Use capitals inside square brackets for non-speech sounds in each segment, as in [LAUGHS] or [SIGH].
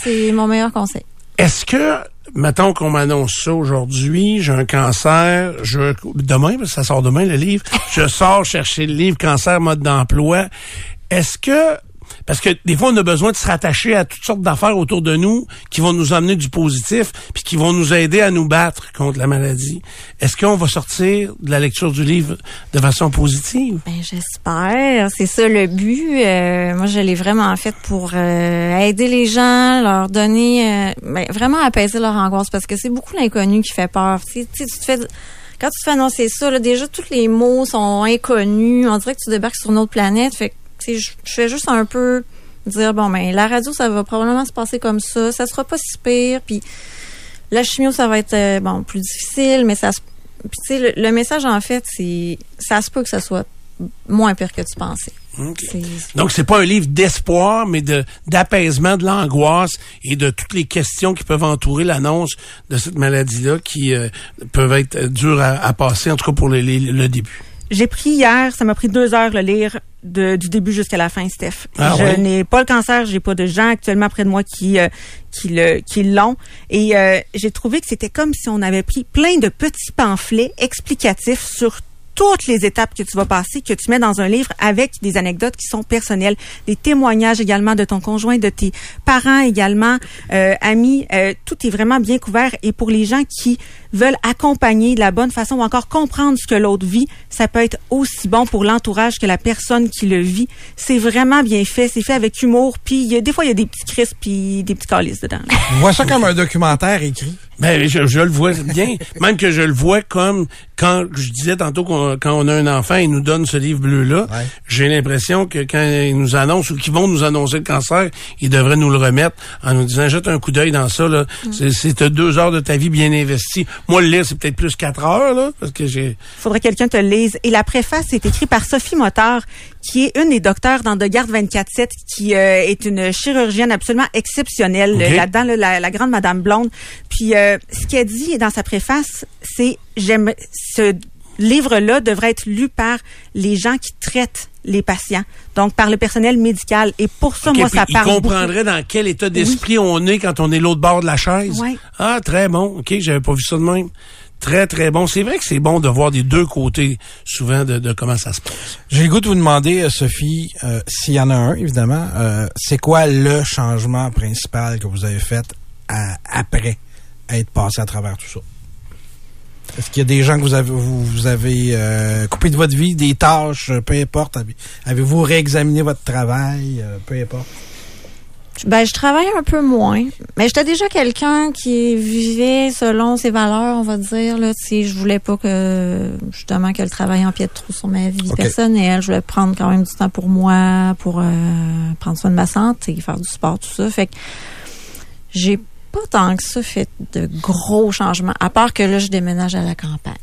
c'est mon meilleur conseil. Est-ce que, mettons qu'on m'annonce ça aujourd'hui, j'ai un cancer, je demain, parce que ça sort demain le livre, je sors chercher le livre Cancer mode d'emploi. Est-ce que parce que des fois, on a besoin de se rattacher à toutes sortes d'affaires autour de nous qui vont nous amener du positif, puis qui vont nous aider à nous battre contre la maladie. Est-ce qu'on va sortir de la lecture du livre de façon positive? Ben, j'espère. C'est ça le but. Euh, moi, je l'ai vraiment fait pour euh, aider les gens, leur donner, euh, ben, vraiment apaiser leur angoisse, parce que c'est beaucoup l'inconnu qui fait peur. Tu te fais quand tu te fais annoncer ça, là, déjà tous les mots sont inconnus. On dirait que tu débarques sur une autre planète. Fait je, fais juste un peu dire bon ben la radio ça va probablement se passer comme ça, ça sera pas si pire puis la chimio ça va être euh, bon plus difficile mais ça puis tu sais le, message en fait c'est ça se peut que ça soit moins pire que tu pensais. Donc c'est pas un livre d'espoir mais de d'apaisement de l'angoisse et de toutes les questions qui peuvent entourer l'annonce de cette maladie là qui euh, peuvent être dures à, passer en tout cas pour le début. J'ai pris hier, ça m'a pris deux heures le lire du début jusqu'à la fin, Steph. Ah je n'ai pas le cancer, j'ai pas de gens actuellement près de moi qui euh, qui le qui l'ont et euh, j'ai trouvé que c'était comme si on avait pris plein de petits pamphlets explicatifs sur toutes les étapes que tu vas passer, que tu mets dans un livre avec des anecdotes qui sont personnelles, des témoignages également de ton conjoint, de tes parents également, euh, amis. Euh, tout est vraiment bien couvert. Et pour les gens qui veulent accompagner de la bonne façon ou encore comprendre ce que l'autre vit, ça peut être aussi bon pour l'entourage que la personne qui le vit. C'est vraiment bien fait. C'est fait avec humour. Puis des fois, il y a des petits crisps puis des petits calices dedans. vois ça comme un documentaire écrit. Ben, je, je, le vois bien. Même que je le vois comme quand je disais tantôt qu'on, quand on a un enfant, il nous donne ce livre bleu-là. J'ai l'impression que quand ils nous annoncent ou qu'ils vont nous annoncer le cancer, ils devraient nous le remettre en nous disant jette un coup d'œil dans ça. Là. Mm. C'est, deux heures de ta vie bien investie. Moi, le lire, c'est peut-être plus quatre heures, là, parce que j'ai. Faudrait que quelqu'un te le lise. Et la préface est écrite par Sophie Motard, qui est une des docteurs dans De Garde 24-7, qui euh, est une chirurgienne absolument exceptionnelle là-dedans, la, grande Madame Blonde. Puis euh, ce qu'elle dit dans sa préface, c'est j'aime ce livre-là devrait être lu par les gens qui traitent les patients, donc par le personnel médical. Et pour ça, moi, ça parle. Il comprendrait dans quel état d'esprit on est quand on est l'autre bord de la chaise. Ah, très bon. OK, j'avais pas vu ça de même. Très, très bon. C'est vrai que c'est bon de voir des deux côtés, souvent, de, comment ça se passe. J'ai le goût de vous demander, euh, Sophie, euh, s'il y en a un, évidemment, euh, c'est quoi le changement principal que vous avez fait après être passé à travers tout ça? Est-ce qu'il y a des gens que vous avez, vous, avez coupé de votre vie, des tâches, peu importe? Avez-vous réexaminé votre travail, peu importe? Ben, je travaille un peu moins. Mais j'étais déjà quelqu'un qui vivait selon ses valeurs, on va dire. Là, si je voulais pas que justement que le travail empiète trop sur ma vie personnelle. Je voulais prendre quand même du temps pour moi, pour prendre soin de ma santé, faire du sport, tout ça. Fait que j'ai pas tant que ça fait de gros changements, à part que là, je déménage à la campagne.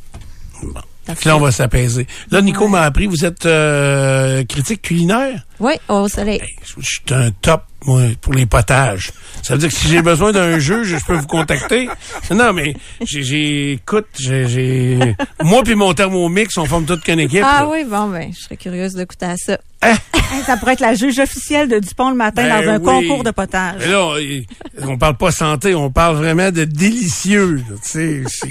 Bon. Là, on va s'apaiser. Là, Nico m'a appris, vous êtes euh, critique culinaire? Oui, au soleil. je suis un top moi, pour les potages. Ça veut dire que si j'ai besoin d'un [LAUGHS] juge, je peux vous contacter. Non, mais j'ai, écoute, j'ai, moi puis mon thermomix, on forme toute qu'une équipe. Ah oui, bon, ben, je serais curieuse d'écouter à ça. Hein? [LAUGHS] ça pourrait être la juge officielle de Dupont le matin ben dans un concours de potage. Mais là, on parle pas santé, on parle vraiment de délicieux. Tu sais,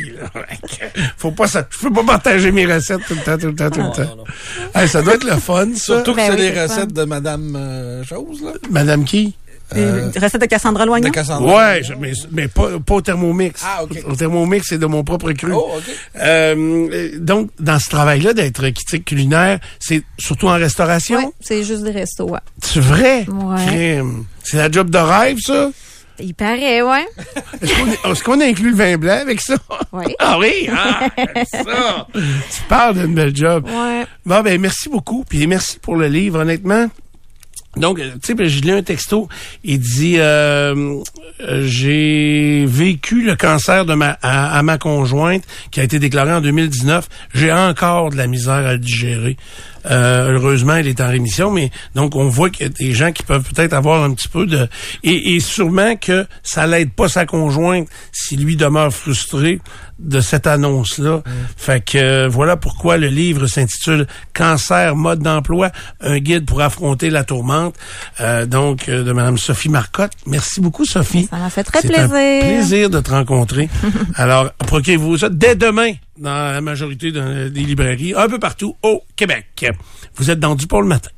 [LAUGHS] faut pas ça. Je peux pas partager mes recettes tout le temps, tout le temps, tout le temps. ça doit être le fun, ça. Surtout que ben c'est les recettes de Madame euh, Chose, là? Madame qui? Euh, recette de Cassandra Loignon? Ouais, mais, mais pas, pas, au Thermomix. Ah, OK. Au Thermomix, c'est de mon propre cru. Oh, OK. Euh, donc, dans ce travail-là d'être critique culinaire, c'est surtout en restauration? Oui, c'est juste des restos, ouais. C'est vrai? Ouais. C'est la job de rêve, ça? Il paraît, ouais. [LAUGHS] Est-ce qu'on inclut le vin blanc avec ça? Oui. [LAUGHS] Ah oui, ah, ça. tu parles d'une belle job. Ouais. Bon, ben, merci beaucoup. Puis merci pour le livre, honnêtement. Donc, tu sais, ben, je lis un texto. Il dit euh, J'ai vécu le cancer de ma à, ma conjointe qui a été déclaré en 2019. J'ai encore de la misère à le digérer. Euh, heureusement, elle est en rémission, mais donc on voit qu'il y a des gens qui peuvent peut-être avoir un petit peu de... Et, et sûrement que ça l'aide pas sa conjointe si lui demeure frustré de cette annonce-là. Fait que euh, voilà pourquoi le livre s'intitule Cancer, mode d'emploi, un guide pour affronter la tourmente. Euh, donc, euh, de Mme Sophie Marcotte. Merci beaucoup, Sophie. Ça m'a fait très plaisir. un plaisir de te rencontrer. [LAUGHS] Alors, procurez-vous ça dès demain dans la majorité de- des librairies, un peu partout au Québec. Vous êtes dans du pour le matin.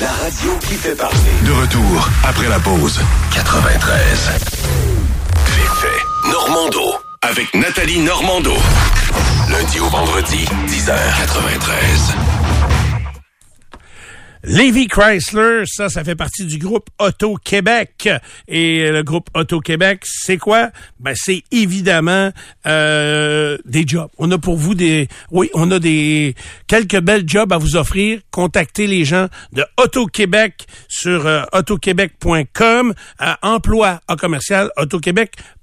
La radio qui fait parler. De retour après la pause. 93. L'effet Normando. Avec Nathalie Normando. Lundi au vendredi, 10h93. Levi Chrysler, ça, ça fait partie du groupe Auto-Québec. Et le groupe Auto-Québec, c'est quoi? Ben, c'est évidemment euh, des jobs. On a pour vous des... Oui, on a des quelques belles jobs à vous offrir. Contactez les gens de Auto-Québec sur euh, autoquebec.com. Emploi à commercial autoquebec.com.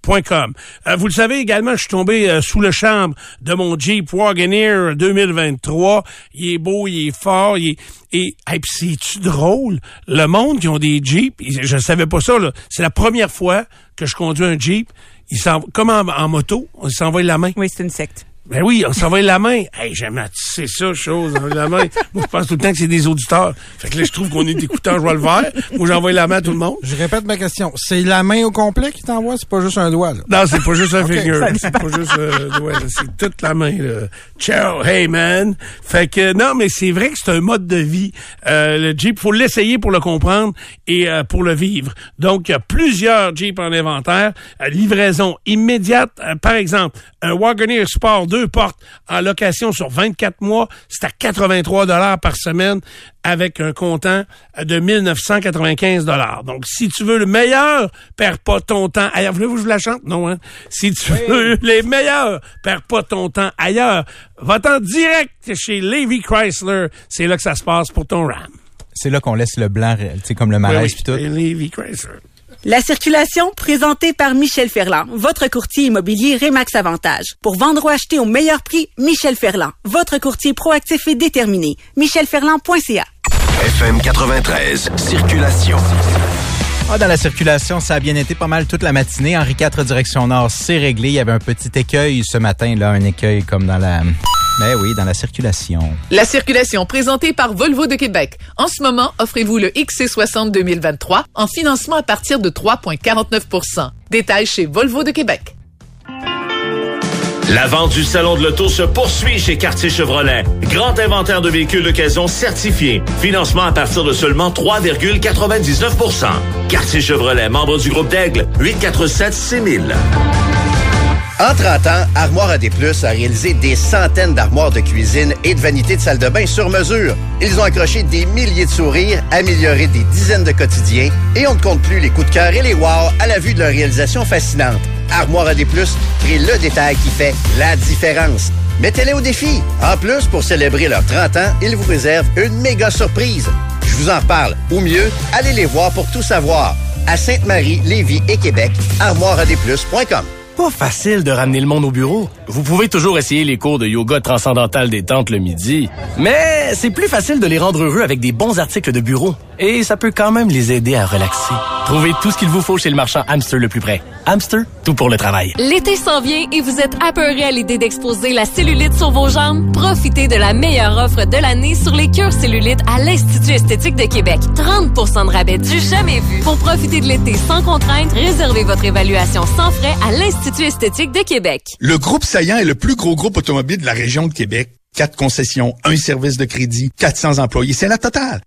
Euh, vous le savez également, je suis tombé euh, sous le charme de mon Jeep Wagoneer 2023. Il est beau, il est fort, il est... Et, puis c'est-tu drôle? Le monde qui ont des Jeeps, ils- je savais pas ça. C'est la première fois que je conduis un Jeep. Il s'en, comme en, en moto, on s'envoie la main. Oui, c'est une secte. Ben oui, on s'envoie la main. Hey, j'aime c'est ça, chose, envoyer la main. [LAUGHS] Moi, je pense tout le temps que c'est des auditeurs. Fait que là, je trouve qu'on est des écouteurs, je vois le vert. Moi, j'envoie la main à tout le monde. Je répète ma question. C'est la main au complet qui t'envoie, c'est pas juste un doigt, là? Non, c'est pas juste un [LAUGHS] Ok, finger. C'est pas juste euh, ouais, là, c'est toute la main. Là. Ciao, hey man. Fait que non, mais c'est vrai que c'est un mode de vie. Euh, le Jeep, faut l'essayer pour le comprendre et euh, pour le vivre. Donc, il y a plusieurs Jeeps en inventaire. Euh, livraison immédiate. Euh, par exemple, un Wagoneer Sport 2 portes en location sur 24 mois, c'est à 83 dollars par semaine avec un comptant de 1995 dollars. Donc, si tu veux le meilleur, perds pas ton temps ailleurs. Voulez-vous que je vous la chante? Non, hein? Si tu veux les meilleurs, perds pas ton temps ailleurs. Va-t'en direct chez Levy Chrysler. C'est là que ça se passe pour ton RAM. C'est là qu'on laisse le blanc, tu sais, comme le malaise Oui, puis tout. Levy Chrysler. La circulation, présentée par Michel Ferland, votre courtier immobilier Remax Avantage. Pour vendre ou acheter au meilleur prix, Michel Ferland, votre courtier proactif et déterminé. michelferland.ca. FM 93. Circulation. Ah, dans la circulation, ça a bien été pas mal toute la matinée. Henri IV, direction nord, c'est réglé. Il y avait un petit écueil ce matin, là, un écueil comme dans la... Ben oui, dans la circulation. La circulation présentée par Volvo de Québec. En ce moment, offrez-vous le XC60 2023 en financement à partir de 3,49% Détails chez Volvo de Québec. La vente du Salon de l'Auto se poursuit chez Cartier Chevrolet. Grand inventaire de véhicules d'occasion certifiés. Financement à partir de seulement 3,99% Cartier Chevrolet, membre du groupe d'Aigle, 847-6000. En 30 ans, Armoire à des Plus a réalisé des centaines d'armoires de cuisine et de vanités de salle de bain sur mesure. Ils ont accroché des milliers de sourires, amélioré des dizaines de quotidiens et on ne compte plus les coups de cœur et les wow à la vue de leur réalisation fascinante. Armoire à des Plus crée le détail qui fait la différence. Mettez-les au défi. En plus, pour célébrer leurs 30 ans, ils vous réservent une méga surprise. Je vous en reparle. Ou mieux, allez les voir pour tout savoir. À Sainte-Marie, Lévis et Québec, armoireadesplus.com. Pas facile de ramener le monde au bureau. Vous pouvez toujours essayer les cours de yoga transcendantal détente le midi, mais c'est plus facile de les rendre heureux avec des bons articles de bureau. Et ça peut quand même les aider à relaxer. Trouvez tout ce qu'il vous faut chez le marchand Hamster le plus près. Hamster, tout pour le travail. L'été s'en vient et vous êtes apeuré à l'idée d'exposer la cellulite sur vos jambes? Profitez de la meilleure offre de l'année sur les cures cellulite à l'Institut esthétique de Québec. 30% de rabais du jamais vu. Pour profiter de l'été sans contrainte, réservez votre évaluation sans frais à l'Institut esthétique de Québec. Le groupe Saillant est le plus gros groupe automobile de la région de Québec. Quatre concessions, un service de crédit, 400 employés, c'est la totale.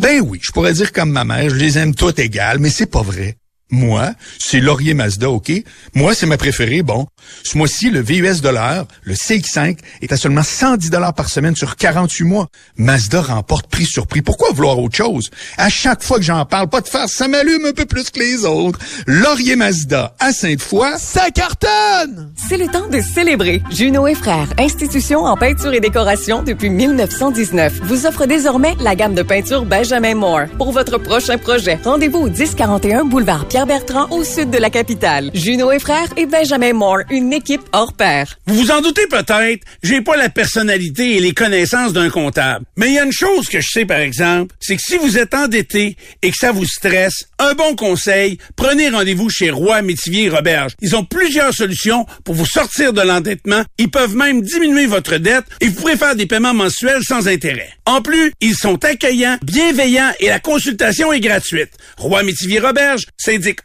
Ben oui, je pourrais dire comme ma mère, je les aime toutes égales, mais c'est pas vrai. Moi, c'est Laurier Mazda, OK? Moi, c'est ma préférée, bon. Ce mois-ci, le VUS l'heure, le CX5, est à seulement 110 par semaine sur 48 mois. Mazda remporte prix sur prix. Pourquoi vouloir autre chose? À chaque fois que j'en parle, pas de faire, ça m'allume un peu plus que les autres. Laurier Mazda, à Sainte-Foy, ça cartonne! C'est le temps de célébrer. Juno et Frères, institution en peinture et décoration depuis 1919, vous offre désormais la gamme de peinture Benjamin Moore. Pour votre prochain projet, rendez-vous au 1041 boulevard Pierre Pierre-Bertrand au sud de la capitale. Juno et frères et Benjamin Moore, une équipe hors pair. Vous vous en doutez peut-être, j'ai pas la personnalité et les connaissances d'un comptable. Mais il y a une chose que je sais par exemple, c'est que si vous êtes endetté et que ça vous stresse, un bon conseil, prenez rendez-vous chez Roy Métivier et Roberge. Ils ont plusieurs solutions pour vous sortir de l'endettement. Ils peuvent même diminuer votre dette et vous pourrez faire des paiements mensuels sans intérêt. En plus, ils sont accueillants, bienveillants et la consultation est gratuite. Roy Métivier Roberge,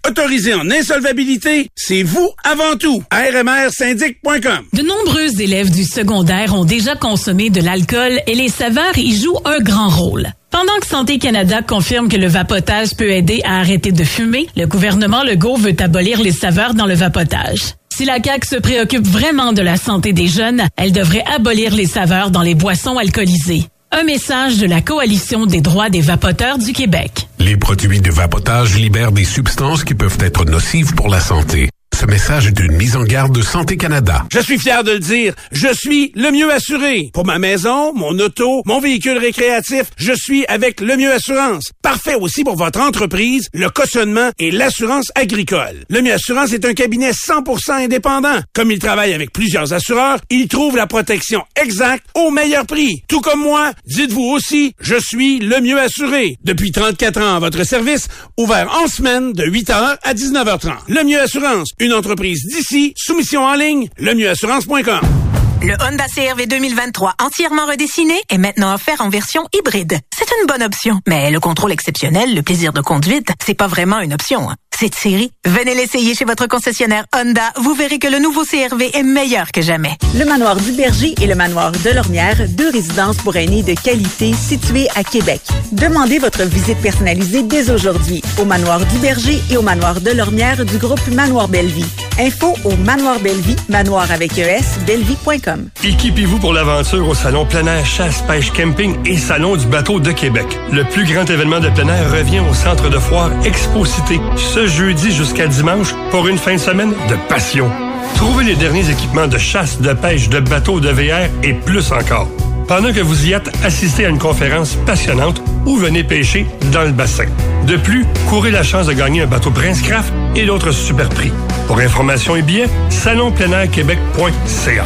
autorisé en insolvabilité, c'est vous avant tout. rmrsyndic.com. De nombreux élèves du secondaire ont déjà consommé de l'alcool et les saveurs y jouent un grand rôle. Pendant que Santé Canada confirme que le vapotage peut aider à arrêter de fumer, le gouvernement Legault veut abolir les saveurs dans le vapotage. Si la CAQ se préoccupe vraiment de la santé des jeunes, elle devrait abolir les saveurs dans les boissons alcoolisées. Un message de la Coalition des droits des vapoteurs du Québec. Les produits de vapotage libèrent des substances qui peuvent être nocives pour la santé. Ce message est une mise en garde de Santé Canada. Je suis fier de le dire, je suis le mieux assuré. Pour ma maison, mon auto, mon véhicule récréatif, je suis avec le mieux assurance. Parfait aussi pour votre entreprise, le cautionnement et l'assurance agricole. Le mieux assurance est un cabinet 100% indépendant. Comme il travaille avec plusieurs assureurs, il trouve la protection exacte au meilleur prix. Tout comme moi, dites-vous aussi, je suis le mieux assuré. Depuis 34 ans votre service, ouvert en semaine de 8h à 19h30. Le mieux assurance, une entreprise d'ici, soumission en ligne, lemieuxassurance.com. Le Honda CRV 2023 entièrement redessiné est maintenant offert en version hybride. C'est une bonne option, mais le contrôle exceptionnel, le plaisir de conduite, c'est pas vraiment une option. hein. Cette série, venez l'essayer chez votre concessionnaire Honda. Vous verrez que le nouveau CRV est meilleur que jamais. Le manoir du Berger et le manoir de Lormière, deux résidences pour aînés de qualité situées à Québec. Demandez votre visite personnalisée dès aujourd'hui au manoir du Berger et au manoir de Lormière du groupe Manoir Bellevie. Info au manoir Bellevie, manoir avec ES, bellevie.com. Équipez-vous pour l'aventure au Salon plein chasse, pêche, camping et Salon du bateau de Québec. Le plus grand événement de plein air revient au centre de foire Expo Cité ce jeudi jusqu'à dimanche pour une fin de semaine de passion. Trouvez les derniers équipements de chasse, de pêche, de bateau, de VR et plus encore. Pendant que vous y êtes, assistez à une conférence passionnante ou venez pêcher dans le bassin. De plus, courez la chance de gagner un bateau Prince Craft et d'autres super prix. Pour information et billets, salonpleinairquebec.ca.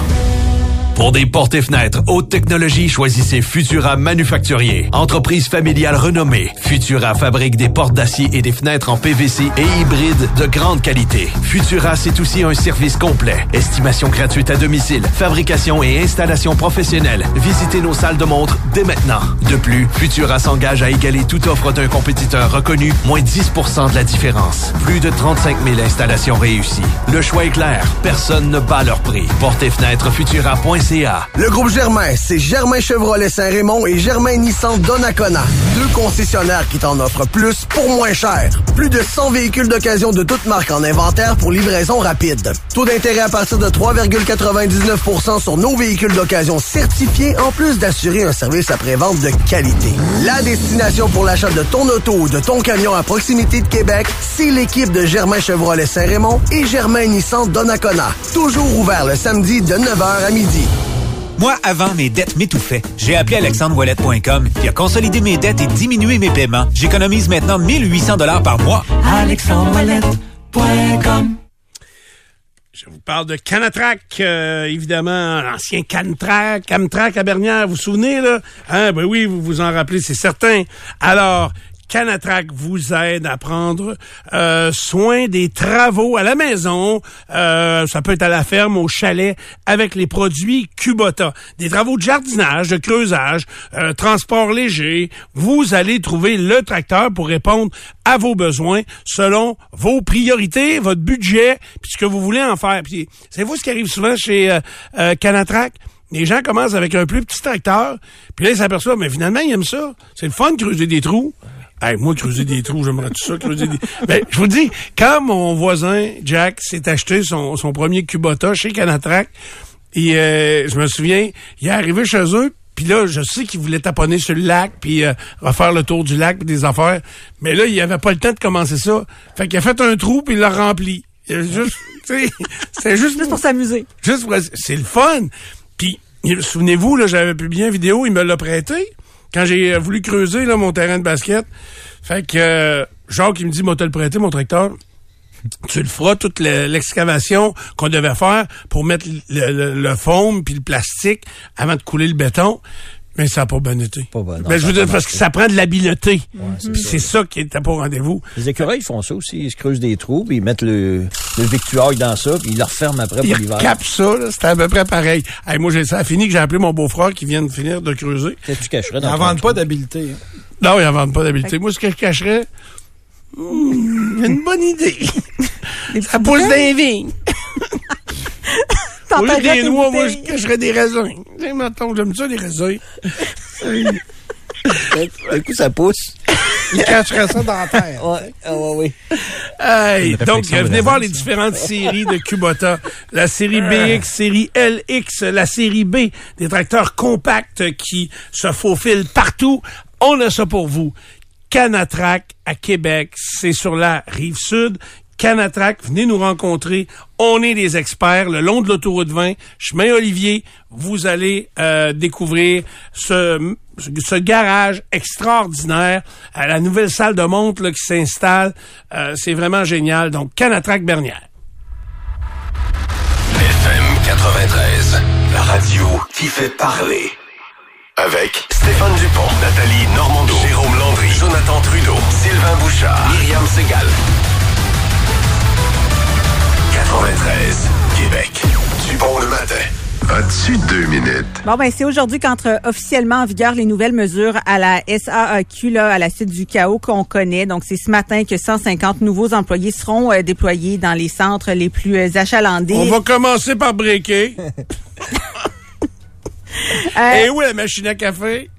Pour des portes et fenêtres haute technologie, choisissez Futura Manufacturier. Entreprise familiale renommée, Futura fabrique des portes d'acier et des fenêtres en PVC et hybrides de grande qualité. Futura, c'est aussi un service complet. Estimation gratuite à domicile, fabrication et installation professionnelle. Visitez nos salles de montre dès maintenant. De plus, Futura s'engage à égaler toute offre d'un compétiteur reconnu, moins 10% de la différence. Plus de 35 000 installations réussies. Le choix est clair, personne ne bat leur prix. Portes et fenêtres Le groupe Germain, c'est Germain Chevrolet Saint-Raymond et Germain Nissan Donnacona. Deux concessionnaires qui t'en offrent plus pour moins cher. Plus de 100 véhicules d'occasion de toutes marques en inventaire pour livraison rapide. Taux d'intérêt à partir de 3,99% sur nos véhicules d'occasion certifiés, en plus d'assurer un service après-vente de qualité. La destination pour l'achat de ton auto ou de ton camion à proximité de Québec, c'est l'équipe de Germain Chevrolet Saint-Raymond et Germain Nissan Donnacona. Toujours ouvert le samedi de 9h à midi. Moi, avant, mes dettes m'étouffaient. J'ai appelé alexandrewallet.com qui a consolidé mes dettes et diminué mes paiements. J'économise maintenant 1800 dollars par mois. alexandrewallet.com Je vous parle de Canatrac, euh, évidemment, l'ancien Cantrac, Camtrac à Bernière, vous vous souvenez, là? Hein, ben oui, vous vous en rappelez, c'est certain. Alors, Canatrac vous aide à prendre euh, soin des travaux à la maison. Euh, ça peut être à la ferme, au chalet, avec les produits Kubota. Des travaux de jardinage, de creusage, euh, transport léger. Vous allez trouver le tracteur pour répondre à vos besoins selon vos priorités, votre budget, puis ce que vous voulez en faire. Puis, c'est vous ce qui arrive souvent chez euh, euh, Canatrac? Les gens commencent avec un plus petit tracteur, puis là, ils s'aperçoivent, mais finalement, ils aiment ça. C'est le fun de creuser des trous. Hey, moi, creuser des trous, j'aimerais tout ça, creuser des... [LAUGHS] Ben, je vous dis, quand mon voisin, Jack, s'est acheté son, son premier Kubota chez Canatrac, et euh, je me souviens, il est arrivé chez eux, puis là, je sais qu'il voulait taponner sur le lac, puis euh, refaire le tour du lac, puis des affaires. Mais là, il avait pas le temps de commencer ça. Fait qu'il a fait un trou, puis il l'a rempli. Il a juste, [LAUGHS] c'est juste... Juste pour s'amuser. Juste pour... C'est le fun. Puis, souvenez-vous, là, j'avais publié une vidéo, il me l'a prêté quand j'ai voulu creuser là, mon terrain de basket. Fait que euh, Jacques, me dit, moi, te le prêté, mon tracteur. tu le feras toute le- l'excavation qu'on devait faire pour mettre le, le, le foam puis le plastique avant de couler le béton. Mais ça n'a pas bien été. non, Ben, je ça veux dire, pas parce que ça prend de l'habileté. c'est Puis ça. c'est ça qui était pas au rendez-vous. Les écureuils font ça aussi. Ils se creusent des trous, puis ils mettent le, le victuail dans ça, puis ils le referment après pour l'hiver. capte ça, là, c'était à peu près pareil. Hey, moi, j'ai, ça a fini que j'ai appelé mon beau-frère qui vient de finir de creuser. Qu'est-ce que tu cacherais Ils dans n'en ton vendent pas d'habileté. hein. Non, ils n'en vendent pas d'habileté. Moi, ce que je cacherais, hmm, une bonne idée. ça pousse les vignes. [LAUGHS] Au lieu T'enterrais des noix, moi, je cacherais des raisins. Tu mettons, j'aime ça, les raisins. [LAUGHS] Un coup, ça pousse. Ils cacheraient ça dans la terre. Ouais, ah ouais, oui. Hey, donc, venez voir les différentes séries de Kubota. La série BX, série LX, la série B, des tracteurs compacts qui se faufilent partout. On a ça pour vous. Canatrac à Québec, c'est sur la rive sud. Canatrac, venez nous rencontrer. On est des experts le long de l'autoroute 20, chemin Olivier. Vous allez euh, découvrir ce, ce garage extraordinaire, à la nouvelle salle de montre là, qui s'installe. Euh, c'est vraiment génial. Donc, Canatrac Bernière. FM 93, la radio qui fait parler. Avec Stéphane Dupont, Nathalie Normando, Jérôme Landry, Jonathan Trudeau, Sylvain Bouchard, Myriam Segal. 93, Québec. Dupont le matin. As-tu deux minutes? Bon, ben, c'est aujourd'hui qu'entre officiellement en vigueur les nouvelles mesures à la SAAQ, là, à la suite du chaos qu'on connaît. Donc, c'est ce matin que 150 nouveaux employés seront euh, déployés dans les centres les plus euh, achalandés. On va commencer par breaker. [LAUGHS] Euh, Et où la machine à café?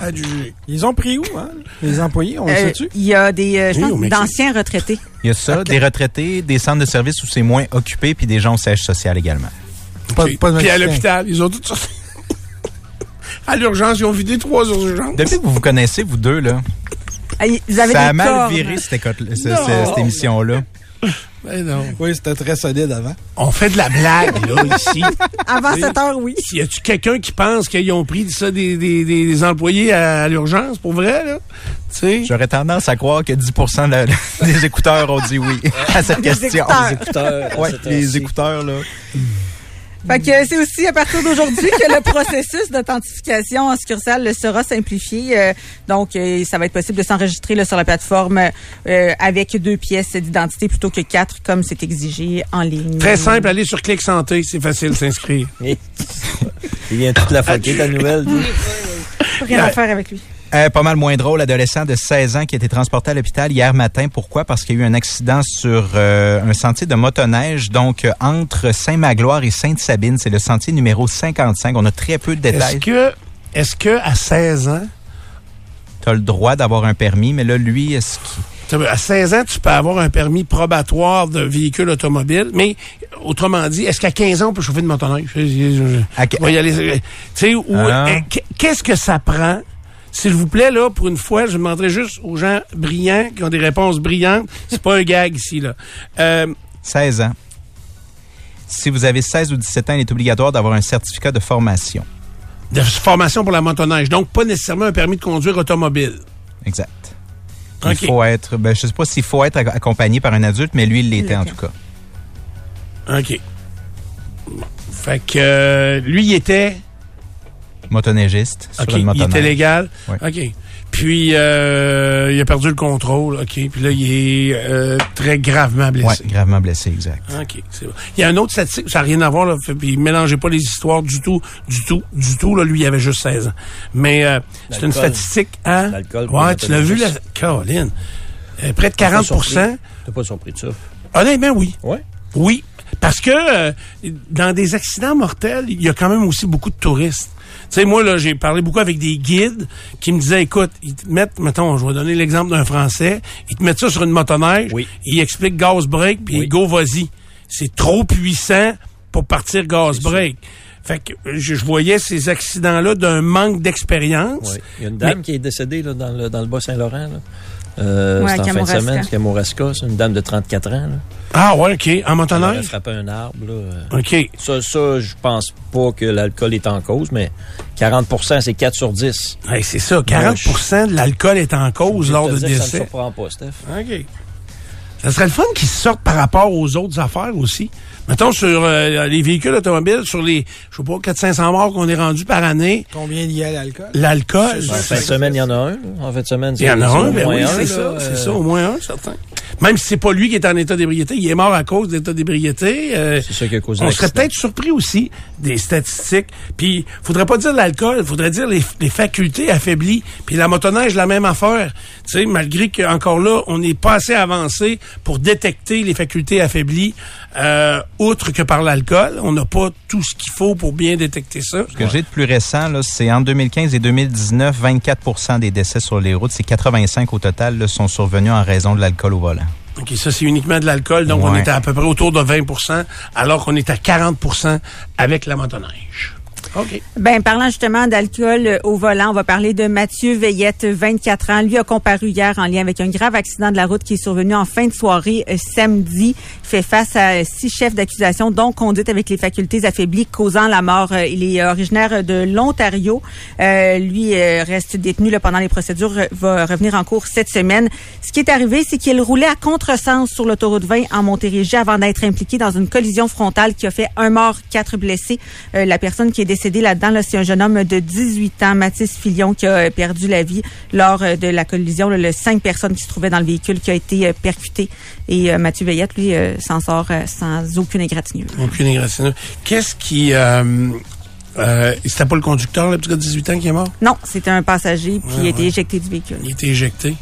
À juger. Ils ont pris où, hein? Les employés, on le euh, sait-tu? Il y a des, euh, je Oui, pense, au Mexique. d'anciens retraités. Il y a ça, des retraités, des centres de services où c'est moins occupé, puis des gens au siège social également. Pas, Ok. pas de Puis à l'hôpital, ils ont tout sorti. à l'urgence, ils ont vidé trois urgences. Depuis que vous vous connaissez, vous deux, là, Ah, ils- Vous avez ça a mal viré cette, cette émission-là. Ben non. Oui, c'était très solide avant. On fait de la blague, là, ici. [LAUGHS] Avant Oui. 7 heures, oui. Y a-tu quelqu'un qui pense qu'ils ont pris ça des, des, des- des employés à, à l'urgence, pour vrai, là? Tu sais? J'aurais tendance à croire que 10 de la- [LAUGHS] des écouteurs ont dit oui [LAUGHS] à cette Les question. écouteurs. Les écouteurs. Ouais, les écouteurs, là. Fait que c'est aussi à partir d'aujourd'hui que le processus d'authentification en succursale le sera simplifié. Euh, donc, euh, ça va être possible de s'enregistrer sur la plateforme euh, avec deux pièces d'identité plutôt que quatre, comme c'est exigé en ligne. Très simple, allez sur Clic Santé, c'est facile de s'inscrire. [LAUGHS] Il vient toute la foquer, ta nouvelle. Rien à faire avec lui. Euh, pas mal moins drôle, adolescent de 16 ans qui a été transporté à l'hôpital hier matin. Pourquoi? Parce qu'il y a eu un accident sur euh, un sentier de motoneige, donc euh, entre Saint-Magloire et Sainte-Sabine. C'est le sentier numéro 55. On a très peu de Est-ce détails. que, est-ce que à 16 ans, Tu as le droit d'avoir un permis, mais là, lui, est-ce qu'il... à 16 ans, tu peux avoir un permis probatoire de véhicule automobile, mais autrement dit, est-ce qu'à 15 ans, on peut chauffer de motoneige? Tu sais, Ah. qu- qu'est-ce que ça prend? S'il vous plaît, là, pour une fois, je demanderai juste aux gens brillants qui ont des réponses brillantes. C'est pas un gag ici, là. Euh, 16 ans. Si vous avez 16 ou 17 ans, il est obligatoire d'avoir un certificat de formation. de formation pour la motoneige. Donc, pas nécessairement un permis de conduire automobile. Exact. Il faut être, ben, je sais pas s'il faut être ac- accompagné par un adulte, mais lui, il l'était en tout cas. OK. Bon. Fait que euh, lui, il était. Motoneigiste. sur Il était légal. Ouais. OK. Puis, euh, il a perdu le contrôle. OK. Puis là, il est euh, très gravement blessé. Ouais, gravement blessé, exact. OK, c'est bon. Il y a un autre statistique, ça n'a rien à voir, là. Fait- Puis, mélangez pas les histoires du tout, du tout, du tout, là. Lui, il avait juste 16 ans. Mais, euh, c'est une statistique, hein? L'alcool Ouais, tu l'as vu, la. Caroline. Euh, près de T'es pas 40 surpris? T'es pas surpris de ça? Honnêtement, oui. Ouais. Oui. Parce que euh, dans des accidents mortels, il y a quand même aussi beaucoup de touristes. Tu sais, moi, là, j'ai parlé beaucoup avec des guides qui me disaient, écoute, ils te mettent, mettons, je vais donner l'exemple d'un Français, ils te mettent ça sur une motoneige, ils expliquent gaz break, puis go, vas-y. C'est trop puissant pour partir gaz break. Fait que je, je voyais ces accidents-là d'un manque d'expérience. Oui. Il y a une dame Mais- qui est décédée là, dans, le, dans le Bas-Saint-Laurent. Euh, Ouais, c'est en fin de semaine, c'est Kamouraska. C'est une dame de 34 ans. Là. Ah ouais, OK. En Elle aurait motoneige? frappé un arbre. Là. euh. OK. Ça, ça je pense pas que l'alcool est en cause, mais 40% c'est 4 sur 10. Hey, c'est ça, 40% de l'alcool est en cause lors de que Ça décès. surprend pas, Steph. OK. Ça serait le fun qu'ils sortent par rapport aux autres affaires aussi. Mettons sur euh, les véhicules automobiles, sur les, je sais pas, 400-500 morts qu'on est rendu par année. Combien il y a l'alcool? L'alcool. En fin de semaine, il y en a un. là. En fin de semaine, Il y en a c'est un, au ben moins oui, un, c'est ça, euh, c'est ça, au moins un, certain. Même si c'est pas lui qui est en état d'ébriété, il est mort à cause d'état d'ébriété. euh, C'est ça qui a causé On serait peut-être surpris aussi des statistiques. Puis, faudrait pas dire l'alcool, faudrait dire les, les facultés affaiblies. Puis la motoneige, la même affaire. Tu sais, malgré qu'encore là, on n'est pas assez avancé pour détecter les facultés affaiblies, euh, outre que par l'alcool. On n'a pas tout ce qu'il faut pour bien détecter ça. Ce que j'ai de plus récent, là, c'est en 2015 et 2019, 24% des décès sur les routes. C'est 85 au total là, sont survenus en raison de l'alcool au volant. OK, ça, c'est uniquement de l'alcool. Donc, on était à peu près autour de 20% alors qu'on est à 40% avec la motoneige. OK. Ben, parlant justement d'alcool euh, au volant, on va parler de Mathieu Veillette, 24 ans. Lui a comparu hier en lien avec un grave accident de la route qui est survenu en fin de soirée euh, samedi. Il fait face à six chefs d'accusation, dont conduite avec les facultés affaiblies causant la mort. Euh, Il est originaire de l'Ontario. Euh, lui reste détenu là, pendant les procédures, va revenir en cours cette semaine. Ce qui est arrivé, c'est qu'il roulait à contresens sur l'autoroute 20 en Montérégie avant d'être impliqué dans une collision frontale qui a fait un mort, quatre blessés. La personne qui décédée là-dedans, là, c'est un jeune homme de 18 ans, Mathis Filion, qui a euh, perdu la vie lors euh, de la collision. Là, le cinq personnes qui se trouvaient dans le véhicule qui a été euh, percuté. Et euh, Mathieu Veillette, lui, euh, s'en sort sans aucune égratignure. Aucune égratignure. Qu'est-ce qui... Euh, c'était pas le conducteur, le petit gars de 18 ans qui est mort? Non, c'était un passager, puis Ouais, il a été ouais. éjecté du véhicule. Il a été éjecté.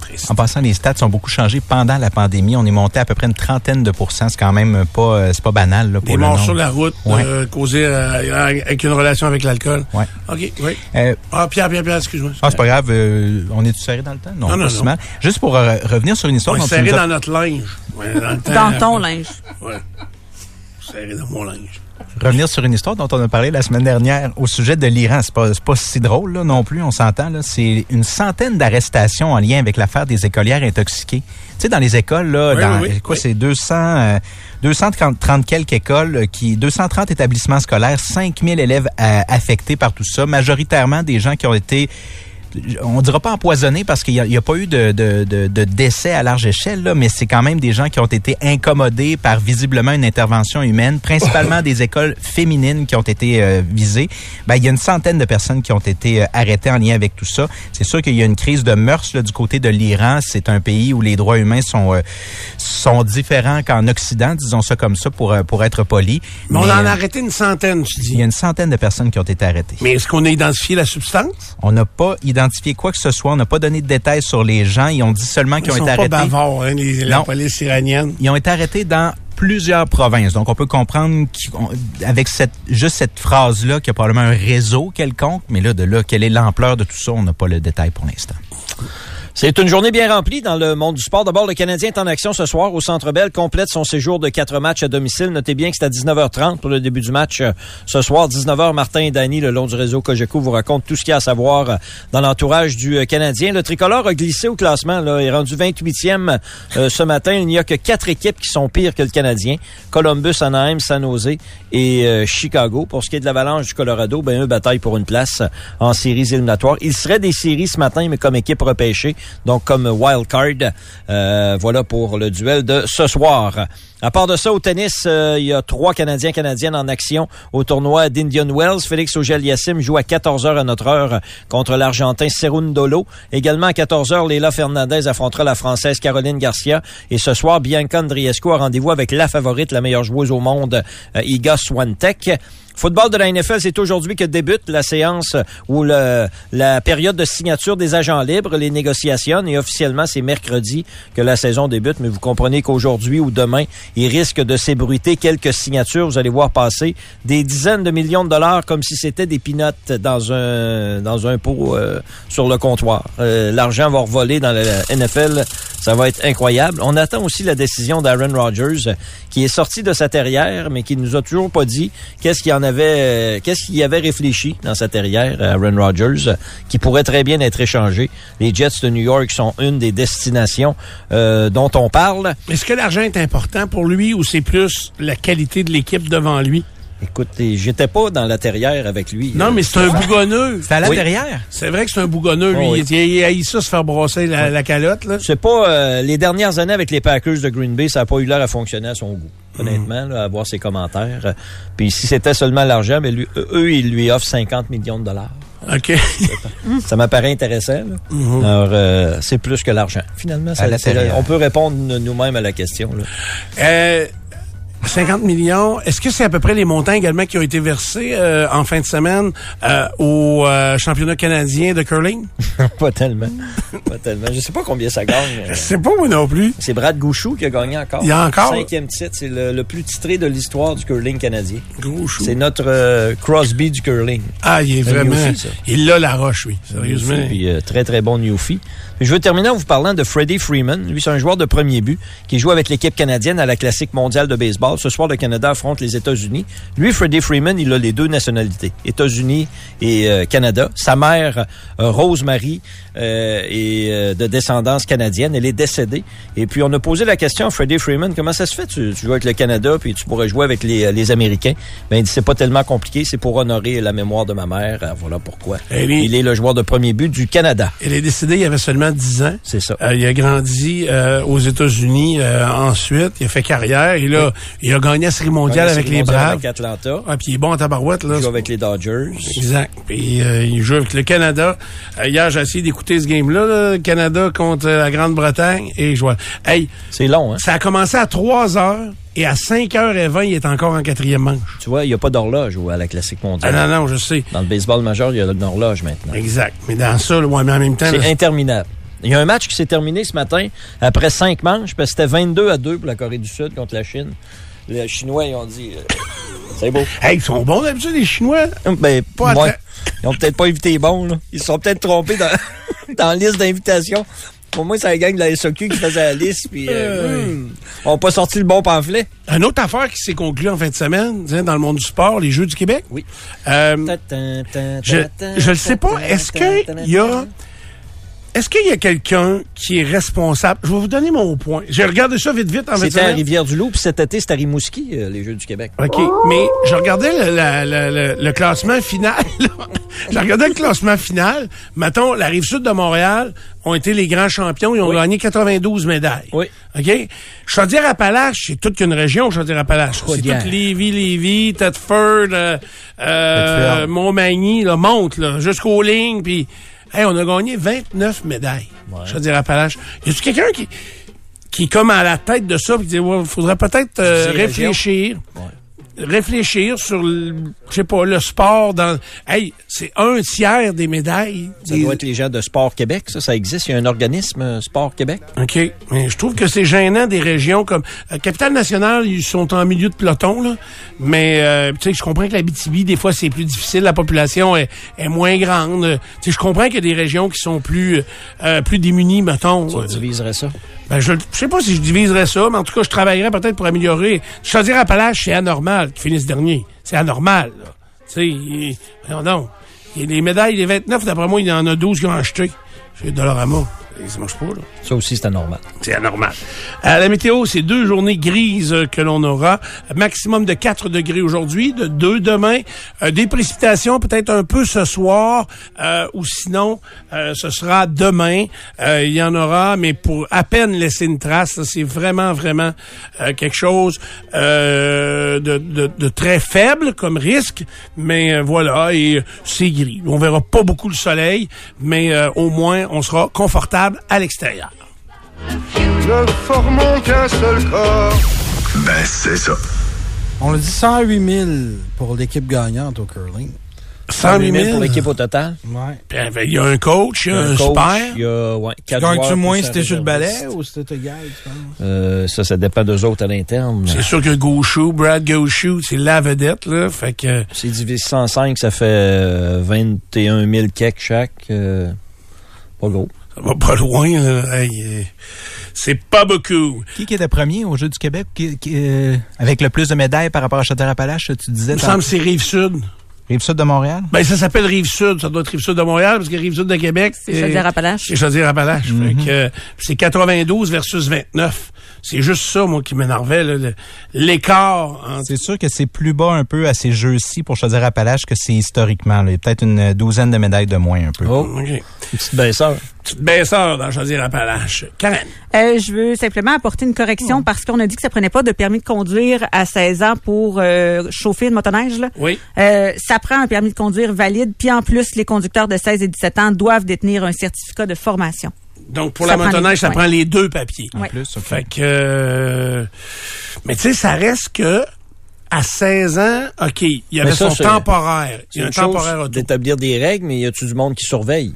Triste. En passant, les stats ont beaucoup changé pendant la pandémie. On est monté à peu près une trentaine de pourcents. C'est quand même pas, euh, c'est pas banal là, pour Des morts sur la route Ouais. euh, causés euh, avec une relation avec l'alcool. Ouais. OK, oui. Euh, Ah, Pierre, Pierre, Pierre, excuse-moi. Ah, c'est pas grave. euh, on est-tu serré dans le temps? Non, Non, non, pas si non. mal. Juste pour euh, revenir sur une histoire On est serré dans notre linge. Ouais, dans, le temps, Dans ton linge. Ouais. Serré dans mon linge. Revenir sur une histoire dont on a parlé la semaine dernière au sujet de l'Iran. C'est pas, pas si drôle là, non plus, on s'entend. là. C'est une centaine d'arrestations en lien avec l'affaire des écolières intoxiquées. Tu sais, dans les écoles, là, Oui, dans, oui, oui, quoi, c'est 200, euh, 230 30 quelques écoles, euh, qui, 230 établissements scolaires, 5000 élèves euh, affectés par tout ça, majoritairement des gens qui ont été on dira pas empoisonnés parce qu'il n'y a, pas eu de, de, de, de décès à large échelle, là, mais c'est quand même des gens qui ont été incommodés par visiblement une intervention humaine, principalement [LAUGHS] des écoles féminines qui ont été euh, visées. Ben, il y a une centaine de personnes qui ont été euh, arrêtées en lien avec tout ça. C'est sûr qu'il y a une crise de mœurs là, du côté de l'Iran. C'est un pays où les droits humains sont, euh, sont différents qu'en Occident, disons ça comme ça pour, euh, pour être poli. Mais on en a arrêté une centaine, tu il dis. y a une centaine de personnes qui ont été arrêtées. Mais est-ce qu'on a identifié la substance? On n'a pas identifié quoi que ce soit. On n'a pas donné de détails sur les gens. Ils ont dit seulement qu'ils Ils ont sont été pas arrêtés. bavards, hein, les, la Non. police iranienne. Ils ont été arrêtés dans plusieurs provinces. Donc, on peut comprendre qu'avec cette, juste cette phrase-là qu'il y a probablement un réseau quelconque. Mais là, de là, quelle est l'ampleur de tout ça, on n'a pas le détail pour l'instant. C'est une journée bien remplie dans le monde du sport. D'abord, le Canadien est en action ce soir au Centre Bell, complète son séjour de quatre matchs à domicile. Notez bien que c'est à 19h30 pour le début du match euh, ce soir. 19h, Martin et Dany, le long du réseau Cogeco, vous racontent tout ce qu'il y a à savoir euh, dans l'entourage du euh, Canadien. Le tricolore a glissé au classement, là, est rendu 28e euh, ce matin. Il n'y a que quatre équipes qui sont pires que le Canadien. Columbus, Anaheim, San Jose et Chicago. Pour ce qui est de l'avalanche du Colorado, ben eux bataillent pour une place en séries éliminatoires. Il serait des séries ce matin, mais comme équipe repêchée, donc comme wild card. Euh, voilà pour le duel de ce soir. À part de ça, au tennis, euh, il y a trois Canadiens Canadiennes en action au tournoi d'Indian Wells. Félix Auger-Aliassime joue à 14h à notre heure contre l'Argentin Cerundolo. Également à 14h, Leila Fernandez affrontera la Française Caroline Garcia. Et ce soir, Bianca Andriescu a rendez-vous avec la favorite, la meilleure joueuse au monde, euh, Iga Swiatek. Football de la NFL, c'est aujourd'hui que débute la séance ou la période de signature des agents libres, les négociations. Et officiellement, c'est mercredi que la saison débute. Mais vous comprenez qu'aujourd'hui ou demain, il risque de s'ébruiter quelques signatures. Vous allez voir passer des dizaines de millions de dollars comme si c'était des pinottes dans un dans un pot euh, sur le comptoir. Euh, L'argent va revoler dans la NFL. Ça va être incroyable. On attend aussi la décision d'Aaron Rodgers, qui est sorti de sa terrière, mais qui nous a toujours pas dit qu'est-ce qu'il en euh, qu'est-ce qu'il avait réfléchi dans sa terrière, Aaron Rodgers, qui pourrait très bien être échangé. Les Jets de New York sont une des destinations euh, dont on parle. Est-ce que l'argent est important pour lui ou c'est plus la qualité de l'équipe devant lui? Écoute, j'étais pas dans la terrière avec lui. Non, mais c'est un bougonneux. C'était à la terrière? C'est vrai que c'est un bougonneux, lui. Oh, oui. Il, haït ça se faire brasser la, la calotte, là. C'est pas euh, les dernières années avec les Packers de Green Bay, ça n'a pas eu l'air à fonctionner à son goût. Mm. Honnêtement, là, à voir ses commentaires. Puis si c'était seulement l'argent, mais lui, euh, eux, ils lui offrent 50 millions de dollars. OK. [LAUGHS] Ça m'apparaît intéressant. là. Mhm. Alors, euh, c'est plus que l'argent. Finalement, ça, la c'est- on peut répondre nous-mêmes à la question. là. Euh, 50 millions. Est-ce que c'est à peu près les montants également qui ont été versés euh, en fin de semaine euh, au euh, championnat canadien de curling? [LAUGHS] pas tellement. pas tellement. Je sais pas combien ça gagne. Je sais pas moi non plus. C'est Brad Gouchou qui a gagné encore. Il y a encore? Cinquième titre. C'est le, le plus titré de l'histoire du curling canadien. Gouchou. C'est notre euh, Crosby du curling. Ah, il est vraiment... Newfie. Il a la roche, oui. Sérieusement. Newfie, Puis, euh, très, très bon Newfie. Je veux terminer en vous parlant de Freddie Freeman. Lui, c'est un joueur de premier but qui joue avec l'équipe canadienne à la Classique mondiale de baseball. Ce soir, le Canada affronte les États-Unis. Lui, Freddie Freeman, il a les deux nationalités, États-Unis et euh, Canada. Sa mère, euh, Rosemary, euh, est de descendance canadienne. Elle est décédée. Et puis, on a posé la question à Freddie Freeman, comment ça se fait? Tu, tu joues avec le Canada, puis tu pourrais jouer avec les, les Américains. Ben, il dit, c'est pas tellement compliqué. C'est pour honorer la mémoire de ma mère. Euh, Voilà pourquoi. Il est le joueur de premier but du Canada. Il est décédé, il avait seulement 10 ans. C'est ça. Euh, il a grandi euh, aux États-Unis euh, ensuite. Il a fait carrière. Et là, il a gagné la série mondiale avec Série les mondiale Braves. Avec Atlanta. Ah, puis il est bon en tabarouette. Là. Il joue avec les Dodgers. Exact. Puis il joue avec le Canada. Hier, j'ai essayé d'écouter ce game-là, là, le Canada contre la Grande-Bretagne. Et je vois. Hey, c'est long, hein? Ça a commencé à 3 heures et à 5h20, il est encore en quatrième manche. Tu vois, il n'y a pas d'horloge à la Classique mondiale. Ah non, non, je sais. Dans le baseball majeur, il y a une horloge maintenant. Exact. Mais dans ça, ouais, mais en même temps... C'est interminable. Il y a un match qui s'est terminé ce matin après cinq manches, parce que c'était 22 à 2 pour la Corée du Sud contre la Chine. Les Chinois, ils ont dit, euh, [COUGHS] c'est beau. Hey, ils sont bons d'habitude, les Chinois. Ben, Pas Ils ont peut-être pas évité les bons, là. Ils se sont peut-être trompés dans, [LAUGHS] dans la liste d'invitations. Pour moi, c'est la gang de la SOQ qui faisait la liste, puis euh, hmm, on n'a pas sorti le bon pamphlet. Une autre affaire qui s'est conclue en fin de semaine, dans le monde du sport, les Jeux du Québec. Oui. Euh, je, je ne sais pas, est-ce qu'il y a... Est-ce qu'il y a quelqu'un qui est responsable? Je vais vous donner mon point. J'ai regardé ça vite, vite en C'était à. Rivière-du-Loup, puis cet été, c'était à Rimouski, euh, les Jeux du Québec. OK, mais je regardais le, la- la- le- le classement final. là. [LAUGHS] je regardais le classement final. Mettons, la Rive-Sud de Montréal ont été les grands champions. Ils ont gagné 92 médailles. Oui. OK? Chaudière-Appalaches, c'est toute une région, Chaudière-Appalaches. C'est Chaudière. toute Lévis, Lévis, Thetford, euh, euh. Montmagny, là, monte, là, jusqu'aux lignes, puis... Hey, on a gagné 29 médailles. Chaudière-Appalaches. Y a-tu quelqu'un qui qui est comme à la tête de ça, puis qui dit, ouais, faudrait peut-être euh, Ces régions. Réfléchir. Sur, le, je sais pas, le sport dans... Hey, c'est un tiers des médailles. Ça des- doit être les gens de Sport Québec, ça, ça existe. Il y a un organisme, euh, Sport Québec? OK. Mais je trouve que c'est gênant des régions comme... Euh, Capitale nationale, ils sont en milieu de peloton, là. Mais, euh, tu sais, je comprends que la BTB, des fois, c'est plus difficile. La population est, est moins grande. Euh, Tu sais, je comprends qu'il y a des régions qui sont plus, euh, plus démunies, mettons. Tu diviserais ça? Ben, je, je sais pas si je diviserais ça, mais en tout cas, je travaillerais peut-être pour améliorer. Je Appalaches, c'est anormal qu'ils finissent dernier. C'est anormal. Tu sais, non, les médailles, les 29, d'après moi, il y en a 12 qui ont acheté. Chez Dollarama. Ça marche pas, là. Ça aussi, c'est anormal. C'est anormal. Euh, la météo, c'est deux journées grises euh, que l'on aura. Maximum de 4 degrés aujourd'hui, de 2 demain. Euh, des précipitations peut-être un peu ce soir, euh, ou sinon, euh, ce sera demain. Euh, il y en aura, mais pour à peine laisser une trace. C'est vraiment, vraiment euh, quelque chose euh, de, de- de très faible comme risque. Mais voilà, et c'est gris. On verra pas beaucoup le soleil, mais euh, au moins, on sera confortable à l'extérieur. Ne formons qu'un seul corps. Ben, c'est ça. On a dit 108 000 pour l'équipe gagnante au curling. 108 000 pour l'équipe au total? Ouais. Puis, ben, il y a un coach, il y a un, coach, super. Il y a, ouais, quatre Gagnes-tu moins si un t'es sur le balai ou si t'es égal, tu penses? Euh, ça, ça dépend d'eux autres à l'interne. C'est sûr que Gauchou, Brad Gauchou, c'est la vedette, là. Fait que. C'est divisé 105, ça fait euh, 21 000 keks chaque. euh, pas gros. Ça va pas loin. Hey, euh, c'est pas beaucoup. Qui, qui était premier au Jeux du Québec? Qui- qui, euh, avec le plus de médailles par rapport à Chaudière-Appalaches, tu disais? Il me semble que c'est Rive-Sud. Rive-Sud de Montréal? Ben, ça s'appelle Rive-Sud. Ça doit être Rive-Sud de Montréal, parce que Rive-Sud de Québec... C'est Chaudière-Appalaches. C'est Chaudière-Appalaches. Euh, c'est 92 versus 29. C'est juste ça, moi, qui m'énervait, l'écart entre C'est sûr que c'est plus bas un peu à ces jeux-ci pour choisir Appalaches que c'est historiquement. là. Il y a peut-être une douzaine de médailles de moins un peu. Oh, OK. une petite baisseur. Petite baisseur dans choisir Appalaches. Karen. Euh, je veux simplement apporter une correction parce qu'on a dit que ça prenait pas de permis de conduire à 16 ans pour euh, chauffer une motoneige. Là. Oui. Euh, ça prend un permis de conduire valide, puis en plus, les conducteurs de 16 et 17 ans doivent détenir un certificat de formation. Donc, pour Ça la prend les- motoneige, ça ouais. prend les deux papiers. Ouais. Plus, ok. Fait que... euh, mais tu sais, ça reste que à 16 ans, OK, il y avait ça, son temporaire. Il y a un temporaire d'établir des règles, mais y a-tu du monde qui surveille?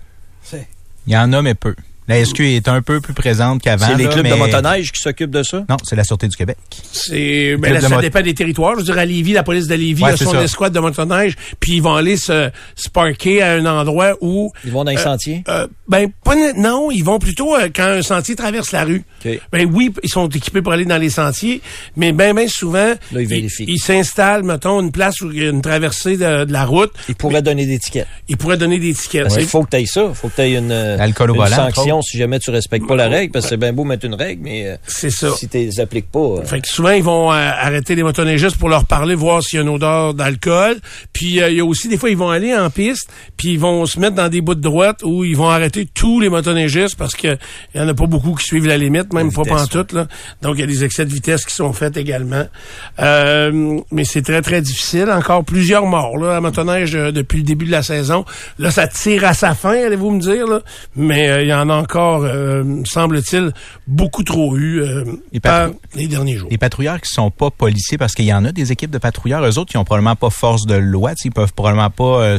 Il y en a, mais peu. La SQ est un peu plus présente qu'avant. C'est les là, clubs de motoneige qui s'occupent de ça? Non, c'est la Sûreté du Québec. C'est, ben là, ça mot- dépend des territoires. Je veux dire, à Lévis, la police de Lévis Ouais, a son ça. escouade de motoneige, puis ils vont aller se, se parker à un endroit où... Ils vont dans les Euh, sentiers? euh, ben, pas, ne- non, ils vont plutôt euh, quand un sentier traverse la rue. OK. Ben oui, ils sont équipés pour aller dans les sentiers, mais ben, ben souvent, Là, ils vérifient. ils s'installent, mettons, une place où il y a une traversée de, de la route. Ils pourraient donner des tickets. Ils pourraient donner des tickets. Parce C'est- qu'il faut que tu ailles ça. Il faut que tu aies une, L'alcool au une volant, entre sanction si jamais tu respectes pas la règle, parce que c'est bien beau mettre une règle, mais euh, C'est ça. si tu les appliques pas... euh, Fait que souvent, ils vont euh, arrêter les motoneigistes pour leur parler, voir s'il y a une odeur d'alcool. Puis, euh, il y a aussi, des fois, ils vont aller en piste, puis ils vont se mettre dans des bouts de droite où ils vont arrêter tous les motoneigistes parce que il y en a pas beaucoup qui suivent la limite, même pas vitesse, pantoute, là. Donc, il y a des excès de vitesse qui sont faits également. Euh, mais c'est très, très difficile. Encore plusieurs morts, là, à motoneige euh, depuis le début de la saison. Là, ça tire à sa fin, allez-vous me dire, là. Mais euh, il y en a encore, euh, me semble-t-il, beaucoup trop eu euh, Les par les derniers jours. Les patrouilleurs qui sont pas policiers, parce qu'il y en a des équipes de patrouilleurs, eux autres, qui ont probablement pas force de loi, tu sais, ils peuvent probablement pas... euh,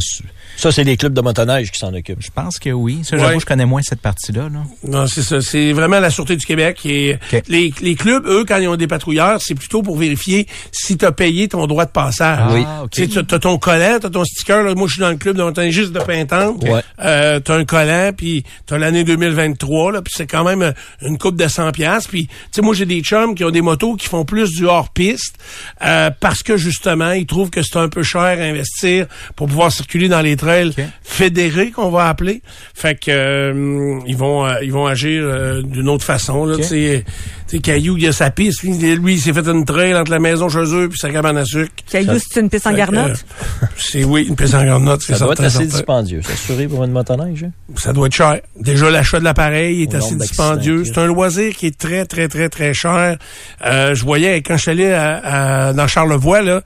Ça, c'est les clubs de motoneige qui s'en occupent. je pense que oui. Ça, Ouais. j'avoue, je connais moins cette partie-là. Là. Non, c'est ça. C'est vraiment la Sûreté du Québec. Et OK. les, les clubs, eux, quand ils ont des patrouilleurs, c'est plutôt pour vérifier si tu as payé ton droit de passage. Ah, oui. OK. Tu sais, as ton collant, tu as ton sticker. Là, moi, je suis dans le club de montagniste de Pintante. Ouais. Euh, tu as un collant, puis tu as l'année 2023, là, puis c'est quand même euh, une coupe de 100 pièces. Puis, tu sais, moi, j'ai des chums qui ont des motos qui font plus du hors-piste euh, parce que, justement, ils trouvent que c'est un peu cher à investir pour pouvoir circuler dans les trails fédérés, qu'on va appeler. Fait que euh, ils vont euh, ils vont agir d'une autre façon. Là. Tu sais, sais, Caillou, il a sa piste. Lui, lui, il s'est fait une trail entre la maison chez eux puis sa cabane à sucre. Caillou, c'est une piste en garnotte? euh, [LAUGHS] c'est oui, une piste en garnotte, c'est Ça doit être assez certain. dispendieux. S'assurer pour une motoneige. hein? Ça doit être cher. Déjà, l'achat de l'appareil est Au assez dispendieux. C'est un loisir qui est très, très, très, très cher. Euh, je voyais, quand je suis allé à- à- dans Charlevoix, là,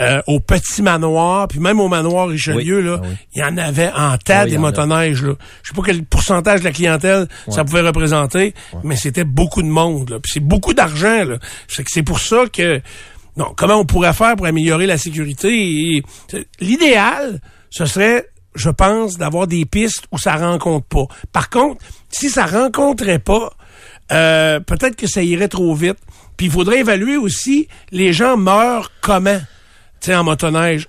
euh, au Petit Manoir, puis même au Manoir Richelieu, Oui. là, Ah oui. il y en avait en tas Ah oui, des motoneiges. Là. Je sais pas quel pourcentage de la clientèle ça pouvait représenter, mais c'était beaucoup de monde. Là. C'est beaucoup d'argent. C'est pour ça que... Non, comment on pourrait faire pour améliorer la sécurité? L'idéal, ce serait, je pense, d'avoir des pistes où ça rencontre pas. Par contre, si ça rencontrait pas, euh, peut-être que ça irait trop vite. Puis il faudrait évaluer aussi, les gens meurent comment? Tu sais, en motoneige.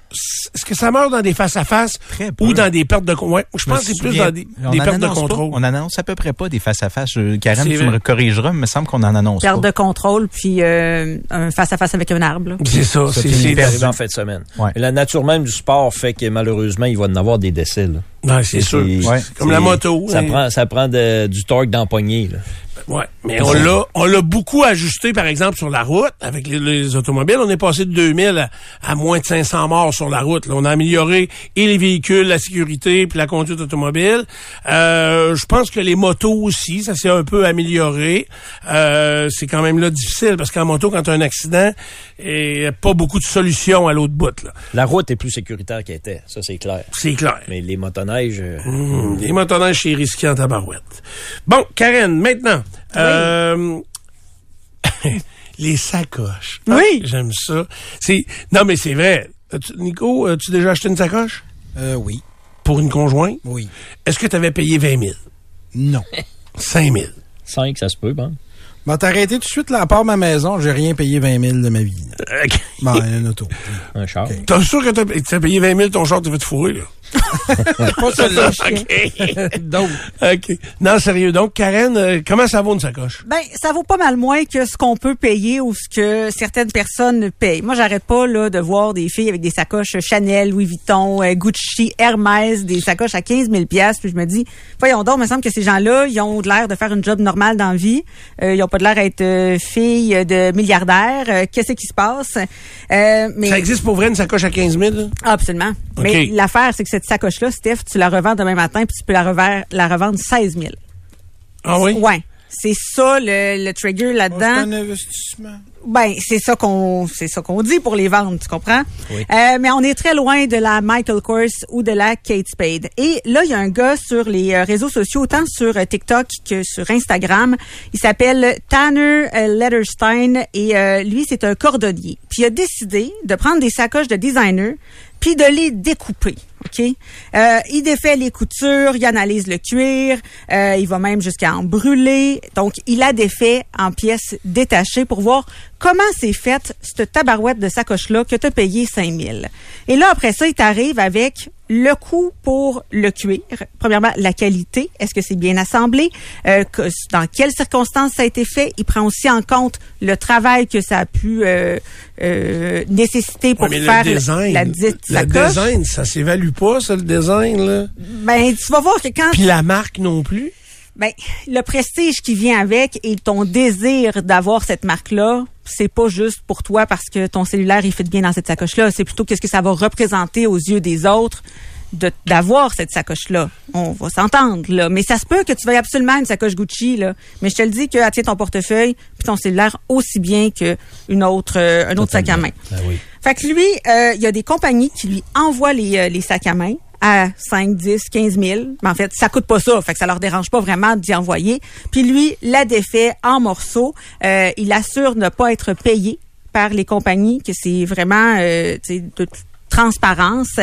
Est-ce que ça meurt dans des face-à-face ou dans des pertes de contrôle? je Je pense que c'est plus dans des, pertes de pas. contrôle. On annonce à peu près pas des face-à-face. Je- Karen, tu vrai. me corrigeras, mais il me semble qu'on en annonce Perte pas. de contrôle, puis euh, un face-à-face avec un arbre. C'est ça. C'est arrivé en fin de semaine. Ouais. La nature même du sport fait que malheureusement, il va en avoir des décès. Là. Ouais, c'est sûr. Ouais. Comme la moto. Ça hein. prend, ça prend de- du torque d'empoigner. Ouais, mais on l'a, on l'a beaucoup ajusté, par exemple, sur la route, avec les, les automobiles. On est passé de 2000 à, à moins de 500 morts sur la route. là. On a amélioré et les véhicules, la sécurité, puis la conduite automobile. Euh, je pense que les motos aussi, ça s'est un peu amélioré. Euh, c'est quand même là difficile, parce qu'en moto, quand tu as un accident, il n'y a pas beaucoup de solutions à l'autre bout. Là. La route est plus sécuritaire qu'elle était, ça c'est clair. C'est clair. Mais les motoneiges, euh, Mmh, les motoneiges, c'est risqué en tabarouette. Bon, Karen, maintenant. euh, [LAUGHS] les sacoches. Ah, Oui. J'aime ça. C'est Non, mais c'est vrai. As-tu- Nico, as-tu déjà acheté une sacoche? Euh, oui. Pour une conjointe? Oui. Est-ce que tu avais payé 20 000? Non. 5 000? 5, ça se peut, bon. Bon, t'as arrêté tout de suite, là, à part ma maison, j'ai rien payé 20 000 de ma vie. là. OK. Bon, une auto. Un char. T'es sûr que t'as payé 20 000 ton char, t'as fait fourrer, là? Pas celle-là. [LAUGHS] OK. [LAUGHS] donc, OK. Non, sérieux. Donc, Karen, euh, comment ça vaut une sacoche? Ben, ça vaut pas mal moins que ce qu'on peut payer ou ce que certaines personnes payent. Moi, j'arrête pas là de voir des filles avec des sacoches Chanel, Louis Vuitton, euh, Gucci, Hermès, des sacoches à 15 000 pièces. Puis je me dis, voyons donc, il me semble que ces gens-là, ils ont de l'air de faire une job normale dans la vie. Euh, ils ont pas de l'air d'être euh, filles de milliardaires. Euh, Qu'est-ce qui se passe? Euh, mais Ça existe pour vrai une sacoche à 15 000? là? Ah, Absolument. Mais l'affaire, c'est que cette sacoche-là, Steph, tu la revends demain matin, puis tu peux la, rever- la revendre 16 000. Ah oui? Ouais. C'est ça le, le trigger là-dedans. C'est un investissement. Ben, c'est ça qu'on c'est ça qu'on dit pour les vendre, tu comprends? Oui. Euh, mais on est très loin de la Michael Kors ou de la Kate Spade. Et là, il y a un gars sur les euh, réseaux sociaux, autant sur euh, TikTok que sur Instagram. Il s'appelle Tanner Letterstein et euh, lui, c'est un cordonnier. Puis il a décidé de prendre des sacoches de designer puis de les découper. OK? Euh, il défait les coutures, il analyse le cuir, euh, il va même jusqu'à en brûler. Donc, il a défait en pièces détachées pour voir comment c'est fait cette tabarouette de sacoche-là que tu as payé 5000. Et là, après ça, il t'arrive avec le coût pour le cuir. Premièrement, la qualité. Est-ce que c'est bien assemblé? Euh, que- dans quelles circonstances ça a été fait? Il prend aussi en compte le travail que ça a pu euh, euh, nécessiter pour Ouais, faire le design, la dite le sacoche. design, ça s'évalue pas, ça, le design, là. Ben, tu vas voir que quand Puis la marque non plus. ben, le prestige qui vient avec et ton désir d'avoir cette marque-là, c'est pas juste pour toi parce que ton cellulaire il fit bien dans cette sacoche-là. C'est plutôt qu'est-ce que ça va représenter aux yeux des autres d'avoir cette sacoche-là. On va s'entendre là, mais ça se peut que tu veuilles absolument une sacoche Gucci là, mais je te le dis qu'elle tient ton portefeuille puis ton cellulaire aussi bien que une autre euh, un autre sac à main. Fait que lui, euh, il y a des compagnies qui lui envoient les, euh, les sacs à main à 5, 10, 15 000. Mais en fait, ça coûte pas ça. Fait que ça leur dérange pas vraiment d'y envoyer. Puis lui, la défait en morceaux. Euh, il assure ne pas être payé par les compagnies, que c'est vraiment euh, de transparence.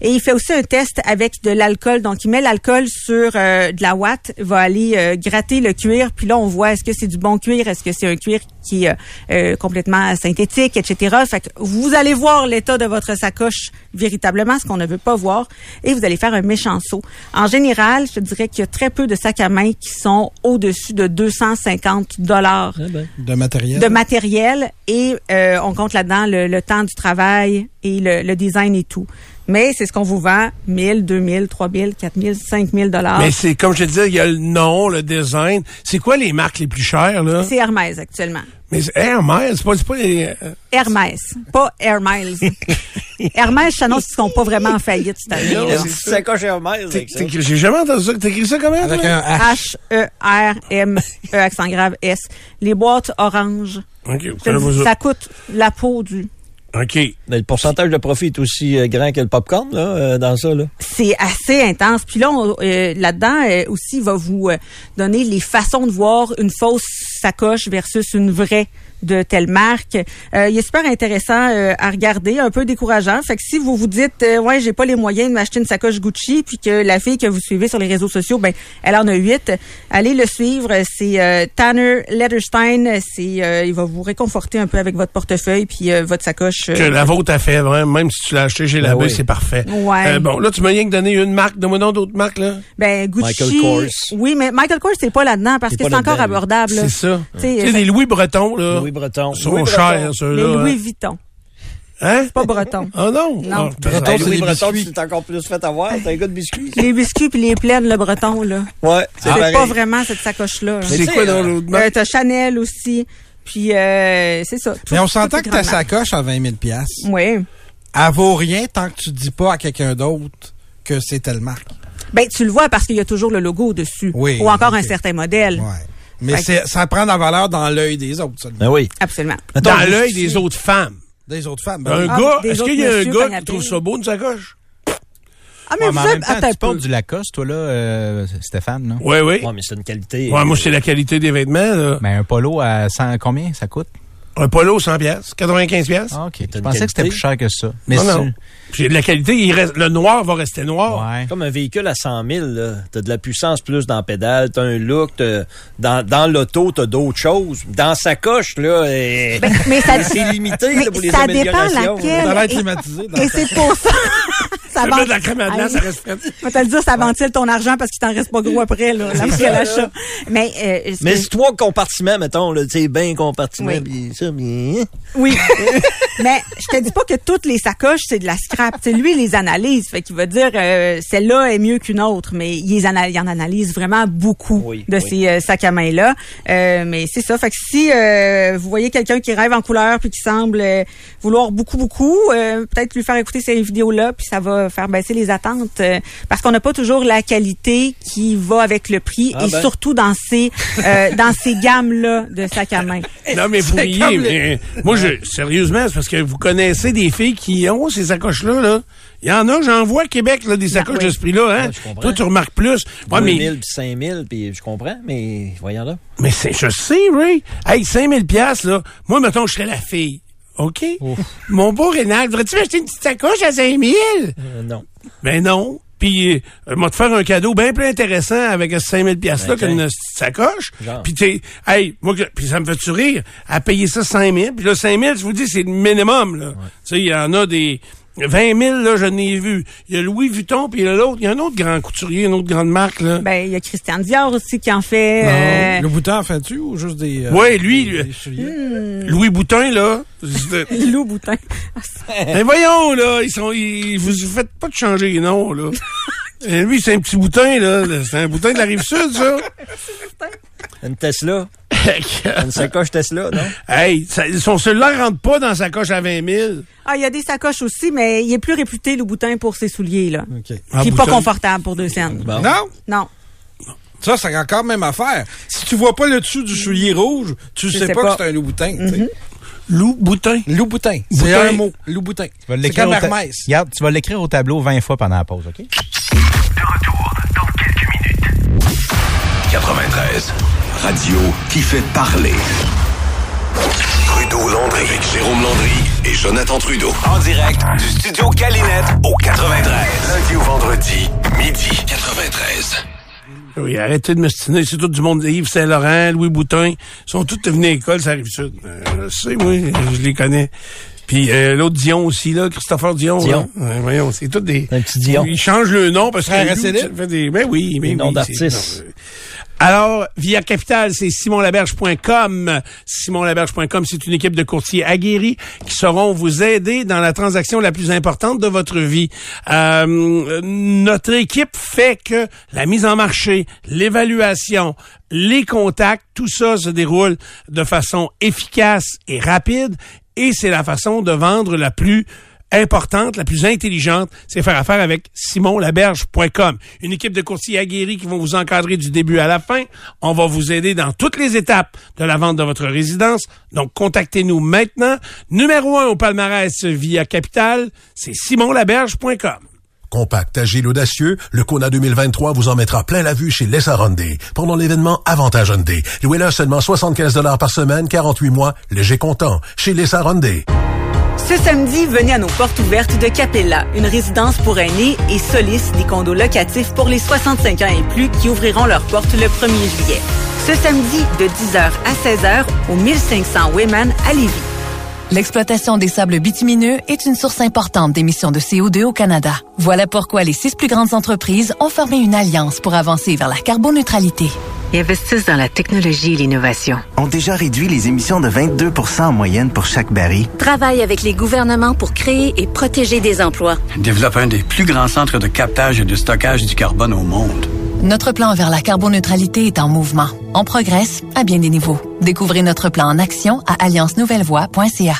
Et il fait aussi un test avec de l'alcool. Donc, il met l'alcool sur euh, de la ouate, va aller euh, gratter le cuir. Puis là, on voit est-ce que c'est du bon cuir, est-ce que c'est un cuir qui est euh, complètement synthétique, etc. Fait que vous allez voir l'état de votre sacoche véritablement, ce qu'on ne veut pas voir, et vous allez faire un méchant saut. En général, je dirais qu'il y a très peu de sacs à main qui sont au-dessus de 250 dollars De matériel. de matériel et euh, on compte là-dedans le, le temps du travail et le, le design et tout. Mais c'est ce qu'on vous vend 1000, 2000, 3000, 4000, 5000 dollars. Mais c'est, comme je te disais, il y a le nom, le design. C'est quoi les marques les plus chères, là? C'est Hermès actuellement. Mais c'est Hermès, c'est pas, c'est pas les... euh, Hermès, pas Miles. [LAUGHS] Hermès, je t'annonce qu'ils seront pas vraiment en faillite cette année. là. C'est sacoche Hermès. J'ai jamais entendu ça. T'écris ça comment? Avec un H-E-R-M, E accent grave S. Les boîtes oranges. OK, ça. ça coûte la peau du. OK. Mais le pourcentage de profit est aussi euh, grand que le popcorn, là, euh, dans ça, là. C'est assez intense. Puis là, on- euh, là-dedans euh, aussi, il va vous euh, donner les façons de voir une fausse sacoche versus une vraie de telle marque. Euh, il est super intéressant euh, à regarder, un peu décourageant. Fait que si vous vous dites euh, ouais, j'ai pas les moyens de m'acheter une sacoche Gucci, puis que la fille que vous suivez sur les réseaux sociaux, ben elle en a huit, allez le suivre. C'est euh, Tanner Letterstein. C'est euh, il va vous réconforter un peu avec votre portefeuille puis euh, votre sacoche. euh, Que la vôtre a fait, vraiment. Même si tu l'as acheté chez la Ben oui. c'est parfait. Ouais. Euh, bon, là, tu m'as rien que donné une marque. Donne-moi donc d'autres marques, là. Ben Gucci. Michael Kors. Oui, mais Michael Kors c'est pas là-dedans parce que c'est encore abordable. C'est ça. Tu sais, les Louis Breton, là. Louis Breton. sont Louis chers, ceux-là. Les Louis hein. Vuitton. Hein? C'est pas breton. Ah non? Non. Ah, Breton. Louis des Breton, biscuits. tu t'es encore plus fait avoir. T'es un gars de biscuits. Les biscuits puis les plaines, le breton, là. Ouais, c'est C'est pareil. pas vraiment cette sacoche-là. là. C'est tu quoi dans euh, l'autre Euh, marque? T'as Chanel aussi. Puis, euh, c'est ça. Mais on s'entend que ta sacoche à 20 000 piastres, Oui. elle vaut rien tant que tu dis pas à quelqu'un d'autre que c'est telle marque. Ben, tu le vois parce qu'il y a toujours le logo dessus. Oui, Ou encore un certain modèle. Ouais. Mais c'est, ça prend de la valeur dans l'œil des autres, seulement. Ben oui. Absolument. Mettons, Dans l'œil des autres femmes. Des autres femmes. Un ben Ah, gars, est-ce qu'il y a un gars qui trouve ça beau, une sacoche? Ah, mais Ouais, vous mais en êtes, même temps, un tu portes du Lacoste, toi, là, euh, Stéphane, là? Oui, oui. Ouais, mais c'est une qualité. Ouais, moi, c'est la qualité des vêtements, là. Ben, un polo à 100, combien ça coûte? Un polo, 100 pièces, 95 pièces. Ah, OK. Je pensais que c'était plus cher que ça. Mais non, c'est- non. Puis la qualité, il reste, le noir va rester noir. Ouais. Comme un véhicule à 100 000, là. T'as de la puissance plus dans la pédale, t'as un look, t'as- dans, dans l'auto, t'as d'autres choses. Dans sa coche, là, euh, Ben, mais ça, c'est limité mais là, pour les ça dépend améliorations. laquelle. Ça va Et- être climatisé. dans Et ta- c'est pour ça. Ça Tu mets de la crème à glace, ça reste frais. Je vais te le dire, ça ventile ton argent parce qu'il t'en reste pas gros après, là, après l'achat. Mais, euh, Mais c'est trois compartiments, mettons, là, tu sais, bien compartiments, Oui. puis ça, bien... Oui. [LAUGHS] Mais je te dis pas que toutes les sacoches, c'est de la scrap. Tu sais, lui, il les analyse. Fait qu'il va dire, euh, celle-là est mieux qu'une autre. Mais il, les ana- il en analyse vraiment beaucoup de ces euh, sacs à main-là. Euh, mais c'est ça. Fait que si euh, vous voyez quelqu'un qui rêve en couleur puis qui semble euh, vouloir beaucoup, beaucoup, euh, peut-être lui faire écouter ces vidéos-là puis ça va faire baisser les attentes. euh, parce qu'on n'a pas toujours la qualité qui va avec le prix Ah et ben. surtout dans ces, euh, dans ces gammes-là de sacs à main. [LAUGHS] Non, mais vous riez, mais moi, je, sérieusement, c'est parce que vous connaissez des filles qui ont ces sacoches-là, là. Il y en a, j'en vois à Québec, là, des sacoches oui. de ce prix-là, hein. Ouais, je comprends. Toi, tu remarques plus. Ouais, 2000 mais, puis 5000, puis je comprends, mais voyons là. mais c'est, je sais, Ray. Hey, 5000 pièces là. Moi, mettons, je serais la fille. OK? Mon beau Rénal, voudrais-tu m'acheter une petite sacoche à 5000? Euh, non. Ben non. Puis, euh, moi, te faire un cadeau bien plus intéressant avec ce 5000 pièces là qu'une petite sacoche. Puis, t'es, hey, moi, puis ça me fait rire? À payer ça 5000. Puis là, 5000, je vous dis, c'est le minimum, là. Tu sais, il y en a des 20 000, là, je n'ai vu. Il y a Louis Vuitton, puis il y a l'autre, il y a un autre grand couturier, une autre grande marque, là. Ben, il y a Christian Dior aussi qui en fait. euh, Le bouton en fait-tu ou juste des. euh, Ouais, lui, lui, des souliers? hmm. Louis Boutin, là. [LAUGHS] c'est- Lou Boutin. [LAUGHS] Mais voyons, là, ils sont, ils, vous faites pas de changer les noms, là. [LAUGHS] Et lui, c'est un petit boutin, là. C'est un boutin de la rive sud, ça. Une Tesla. [LAUGHS] Une sacoche Tesla, non? Hey, ça- son cellulaire rentre pas dans sa coche à 20 000. Ah, il y a des sacoches aussi, mais il est plus réputé, le Boutin, pour ses souliers, là. Ah, Puis pas Boutin. confortable pour deux scènes. Non? Non. Ça, c'est encore même affaire. Si tu vois pas le dessus du soulier rouge, tu sais, sais pas, pas. que c'est un loup boutin. tu sais. Loup Boutin. Loup boutin. C'est un mot. Loup boutin. Tu vas C'est l'écrire comme Hermès. Regarde, tu vas l'écrire au tableau 20 fois pendant la pause, OK? 93. Radio qui fait parler. Trudeau-Landry. Avec Jérôme Landry et Jonathan Trudeau. En direct du studio Calinette au 93. Lundi au vendredi, midi. 93. Oui, arrêtez de me stiner. C'est tout du monde. Yves Saint-Laurent, Louis Boutin. Ils sont tous venus à l'école, ça arrive sud. Euh, je sais, oui, je les connais. Puis euh, l'autre Dion aussi, là, Christopher Dion. Dion. là. Ouais, voyons, c'est tous des... Un petit Dion. Ils changent le nom parce que... Frère fait des... Ben oui, mais Des noms oui, d'artistes. Alors, via Capital, c'est simonlaberge.com. Simonlaberge.com, c'est une équipe de courtiers aguerris qui sauront vous aider dans la transaction la plus importante de votre vie. Euh, notre équipe fait que la mise en marché, l'évaluation, les contacts, tout ça se déroule de façon efficace et rapide et c'est la façon de vendre la plus importante, la plus intelligente, c'est faire affaire avec simonlaberge.com. Une équipe de courtiers aguerris qui vont vous encadrer du début à la fin. On va vous aider dans toutes les étapes de la vente de votre résidence. Donc, contactez-nous maintenant. Numéro un au palmarès via Capital, c'est simonlaberge.com. Compact, agile, audacieux, le Kona 2023 vous en mettra plein la vue chez Lessa Hyundai. Pendant l'événement Avantage Hyundai, louez-le seulement 75 par semaine, 48 mois, léger comptant, chez Lessa Hyundai. Ce samedi, venez à nos portes ouvertes de Capella, une résidence pour aînés et Solis, des condos locatifs pour les 65 ans et plus qui ouvriront leurs portes le 1er juillet. Ce samedi, de 10h à 16h, au 1500 Wayman à Lévis. L'exploitation des sables bitumineux est une source importante d'émissions de CO2 au Canada. Voilà pourquoi les six plus grandes entreprises ont formé une alliance pour avancer vers la carboneutralité. investissent dans la technologie et l'innovation. ont déjà réduit les émissions de 22 en moyenne pour chaque baril. Travaille avec les gouvernements pour créer et protéger des emplois. Développe un des plus grands centres de captage et de stockage du carbone au monde. Notre plan vers la carboneutralité est en mouvement. On progresse à bien des niveaux. Découvrez notre plan en action à alliance-nouvelle-voie.ca.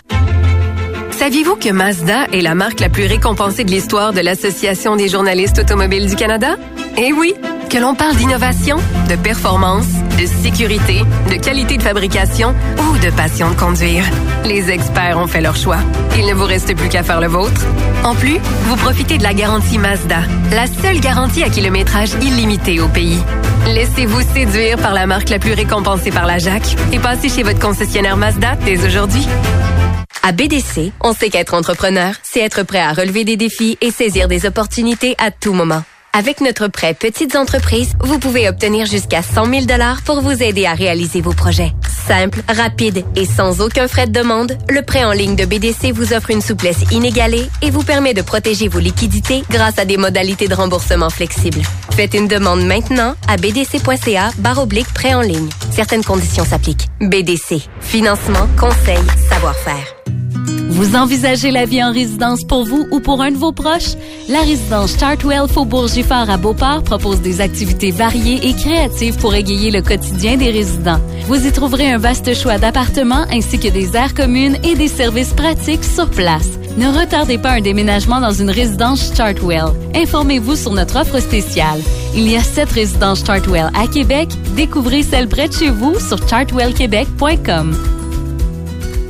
Saviez-vous que Mazda est la marque la plus récompensée de l'histoire de l'Association des journalistes automobiles du Canada? Eh oui! Que l'on parle d'innovation, de performance, de sécurité, de qualité de fabrication ou de passion de conduire. Les experts ont fait leur choix. Il ne vous reste plus qu'à faire le vôtre. En plus, vous profitez de la garantie Mazda, la seule garantie à kilométrage illimité au pays. Laissez-vous séduire par la marque la plus récompensée par la JAC et passez chez votre concessionnaire Mazda dès aujourd'hui. À BDC, on sait qu'être entrepreneur, c'est être prêt à relever des défis et saisir des opportunités à tout moment. Avec notre prêt Petites entreprises, vous pouvez obtenir jusqu'à 100 000 pour vous aider à réaliser vos projets. Simple, rapide et sans aucun frais de demande, le prêt en ligne de BDC vous offre une souplesse inégalée et vous permet de protéger vos liquidités grâce à des modalités de remboursement flexibles. Faites une demande maintenant à bdc.ca prêt en ligne. Certaines conditions s'appliquent. BDC. Financement, conseil, savoir-faire. Vous envisagez la vie en résidence pour vous ou pour un de vos proches? La résidence Chartwell Faubourg Giffard à Beauport propose des activités variées et créatives pour égayer le quotidien des résidents. Vous y trouverez un vaste choix d'appartements ainsi que des aires communes et des services pratiques sur place. Ne retardez pas un déménagement dans une résidence Chartwell. Informez-vous sur notre offre spéciale. Il y a sept résidences Chartwell à Québec. Découvrez celle près de chez vous sur chartwellquebec.com.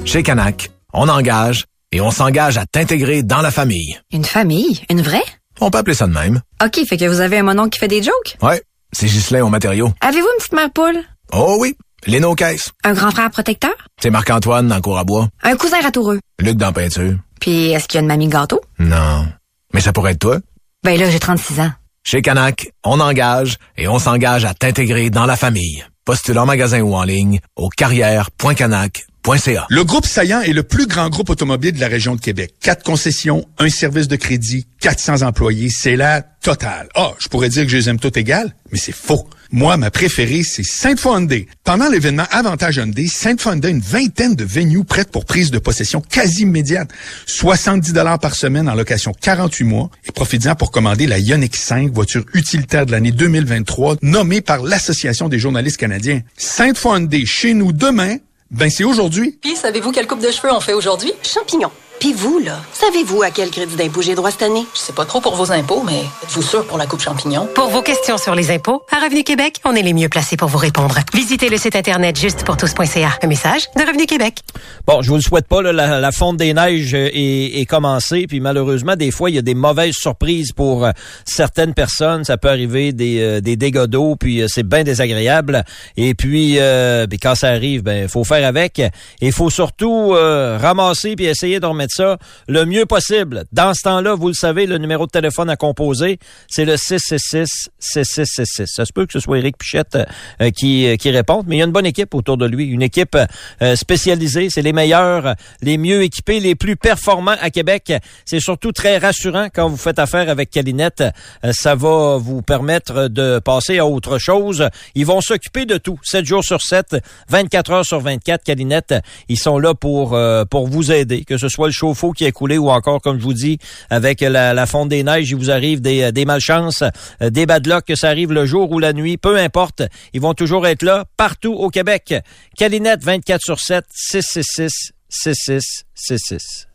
Chez Canac, on engage et on s'engage à t'intégrer dans la famille. Une famille? Une vraie? On peut appeler ça de même. OK, fait que vous avez un monon qui fait des jokes? Ouais, c'est Ghislain au matériaux. Avez-vous une petite mère poule? Oh oui, Léno Caisse. Un grand frère protecteur? C'est Marc-Antoine dans cour à bois. Un cousin ratoureux? Luc dans peinture. Puis, est-ce qu'il y a une mamie gâteau? Non. Mais ça pourrait être toi. Ben là, j'ai 36 ans. Chez Canac, on engage et on s'engage à t'intégrer dans la famille. Postule en magasin ou en ligne au Le groupe Saillant est le plus grand groupe automobile de la région de Québec. Quatre concessions, un service de crédit, 400 employés, c'est la totale. Ah, je pourrais dire que je les aime toutes égales, mais c'est faux. Moi, ma préférée, c'est Sainte-Foy Hyundai. Pendant l'événement Avantage Hyundai, Sainte-Foy Hyundai a une vingtaine de venues prêtes pour prise de possession quasi immédiate. 70 dollars par semaine en location 48 mois. Et profitez-en pour commander la Ioniq 5, voiture utilitaire de l'année 2023, nommée par l'Association des journalistes canadiens. Sainte-Foy Hyundai, chez nous demain, ben c'est aujourd'hui. Puis, savez-vous quelle coupe de cheveux on fait aujourd'hui? Champignons. Puis vous, là, savez-vous à quel crédit d'impôt j'ai droit cette année? Je sais pas trop pour vos impôts, mais êtes-vous sûr pour la coupe champignon? Pour vos questions sur les impôts, à Revenu Québec, on est les mieux placés pour vous répondre. Visitez le site internet justepourtous.ca. Un message de Revenu Québec. Bon, je vous le souhaite pas, là, la, la fonte des neiges est, est commencée, puis malheureusement, des fois, il y a des mauvaises surprises pour euh, certaines personnes. Ça peut arriver des, euh, des dégâts d'eau, puis euh, c'est bien désagréable. Et puis, euh, puis quand ça arrive, ben, faut faire avec. Et il faut surtout euh, ramasser puis essayer de remettre ça le mieux possible. Dans ce temps-là, vous le savez, le numéro de téléphone à composer, c'est le 666-6666. Ça se peut que ce soit Éric Pichette euh, qui, euh, qui réponde, mais il y a une bonne équipe autour de lui, une équipe euh, spécialisée. C'est les meilleurs, les mieux équipés, les plus performants à Québec. C'est surtout très rassurant quand vous faites affaire avec Calinette. Ça va vous permettre de passer à autre chose. Ils vont s'occuper de tout, 7 jours sur 7, 24 heures sur 24. Calinette, ils sont là pour, pour vous aider, que ce soit le chauffe-eau qui est coulé ou encore, comme je vous dis, avec la, la fonte des neiges, il vous arrive des, des malchances, euh, des bad luck, que ça arrive le jour ou la nuit, peu importe. Ils vont toujours être là partout au Québec. Calinette, 24 sur 7, 666 6666.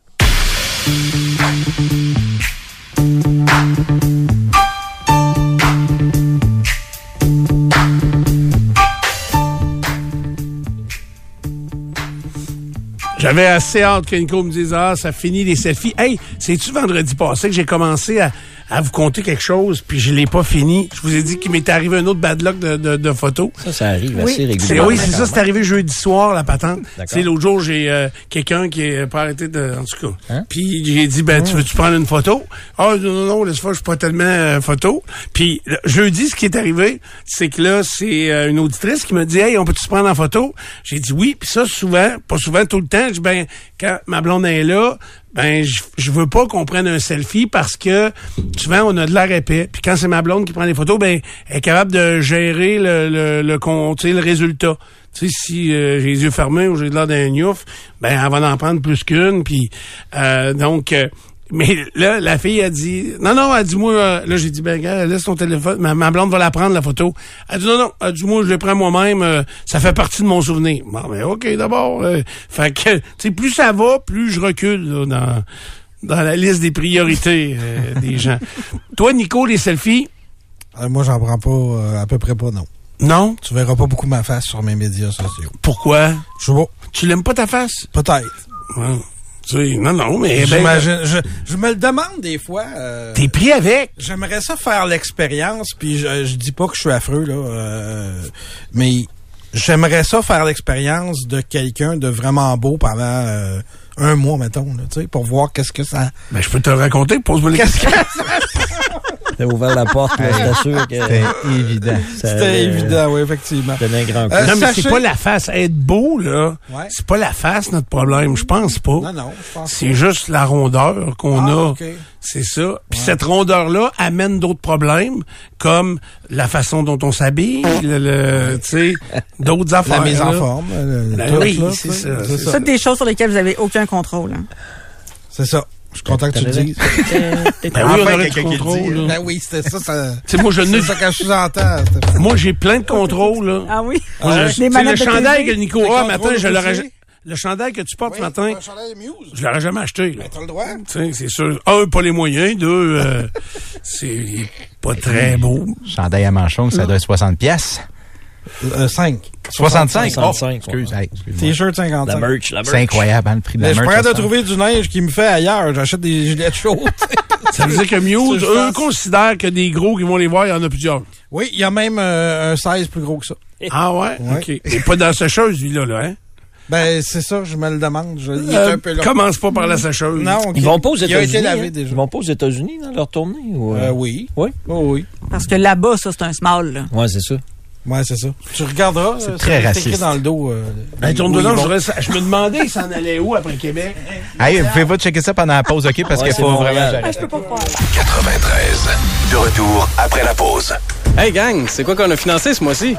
J'avais assez hâte que Nico me dise Ah, ça finit les selfies. Hey, c'est-tu vendredi passé que j'ai commencé à, à vous conter quelque chose, puis je l'ai pas fini. Je vous ai dit qu'il m'était arrivé un autre bad luck de, de, de photos. Ça, ça arrive assez C'est- régulièrement. Oui, c'est ça, c'est arrivé jeudi soir, la patente. D'accord. Tu sais, l'autre jour, j'ai euh, quelqu'un qui est pas arrêté de. En tout cas. Hein? Puis j'ai dit, ben, tu veux-tu prendre une photo? Ah, non, non, non, laisse fois, je suis pas tellement euh, photo. Puis le- jeudi, ce qui est arrivé, c'est que là, c'est euh, une auditrice qui me dit, hey, on peut-tu se prendre en photo? J'ai dit oui, puis ça, souvent, pas souvent, tout le temps, je dis, ben, quand ma blonde est là, ben je, veux pas qu'on prenne un selfie parce que souvent on a de l'air épais. Puis quand c'est ma blonde qui prend les photos, ben elle est capable de gérer le le, le, sais, le résultat. Tu sais, si euh, j'ai les yeux fermés ou j'ai de l'air d'un gnouf, ben elle va en prendre plus qu'une. Puis euh, donc euh, mais là, la fille a dit non, non, elle dit moi, euh, là j'ai dit ben gars, laisse ton téléphone, ma, ma blonde va la prendre la photo. Elle dit non, non, elle dit moi je le prends moi-même, euh, ça fait partie de mon souvenir. Bon, ben ok d'abord. euh, fait que tu sais plus ça va, plus je recule là, dans dans la liste des priorités euh, [LAUGHS] des gens. Toi, Nico, les selfies? Euh, moi, j'en prends pas, euh, à peu près pas, non. Non? Tu verras pas beaucoup ma face sur mes médias sociaux. Pourquoi? Je pas. Tu l'aimes pas ta face? Peut-être. Ouais. Tu sais, non, non, mais ben, J'imagine, je, je me le demande des fois. euh, T'es pris avec. J'aimerais ça faire l'expérience, puis je, je dis pas que je suis affreux, là, euh, mais j'aimerais ça faire l'expérience de quelqu'un de vraiment beau pendant euh, un mois, mettons, là, tu sais, pour voir qu'est-ce que ça... Ben, je peux te le raconter, pose-moi les Qu'est-ce que T'as ouvert la porte, là, je t'assure que... C'était évident. ça C'était euh, évident, oui, effectivement. donner un grand coup. Euh, non, mais sachez- c'est pas la face. Être beau, là, Ouais. c'est pas la face notre problème. Je pense pas. Non, non, je pense C'est juste la rondeur qu'on Ah, a. ok. C'est ça. Puis cette rondeur-là amène d'autres problèmes, comme la façon dont on s'habille, le, le- tu sais, d'autres affaires. La mise en là. forme. le- Ben tout, oui, là, c'est ça, C'est c'est ça. C'est des choses sur lesquelles vous avez aucun contrôle. hein. C'est ça. Je suis content que tu le dises. Ben oui, on aurait du contrôle. Ben oui, c'était ça. ça Tu sais, moi, je c'est n'ai- ça que je. Stéphane. Moi, j'ai plein de contrôles, là. Ah oui? Le chandail que Nico a matin, je l'aurais... Le chandail que tu portes Oui, ce matin, un chandail Muse. je l'aurais jamais acheté. là. Ben, t'as le droit. Tu sais, c'est sûr. Un, pas les moyens. Deux, euh, [LAUGHS] c'est pas très beau. Chandail à manchon, ça doit être 60 pièces. Euh, 5. 65? 65, Oh, excuse, hey. T-shirt 55. La merch, la merch. C'est incroyable, hein, le prix de la Mais je merch. pourrais de ça. trouver du neige qui me fait ailleurs. J'achète des gilets chaudes. Ça veut dire que Muse, eux, pense. considèrent que des gros qui vont les voir, il y en a plusieurs. oui, il y a même euh, un 16 plus gros que ça. Ah ouais? Ouais. OK. Et pas dans la sécheuse, lui-là, là, hein? Ben, c'est ça, je me le demande. Je, il est Euh, un peu long. commence pas par la sécheuse. Non. Ils vont pas aux Il a été États-Unis. lavé hein? déjà. Ils vont pas aux États-Unis dans leur tournée? Ou, euh? oui. Oui? Oh, oui. Parce que là-bas, ça, c'est un small. Là. Ouais, c'est ça. Ouais, c'est ça. Tu regarderas. C'est euh, très raciste. écrit dans le dos. Euh, Ben, tourne je, me demandais, s'en allait où après Québec? Hey, vous pouvez pas checker ça pendant la pause, OK? Parce Ouais, qu'il c'est faut vraiment... Ah, je peux pas croire. 93. De retour après la pause. Hey gang, c'est quoi qu'on a financé ce mois-ci?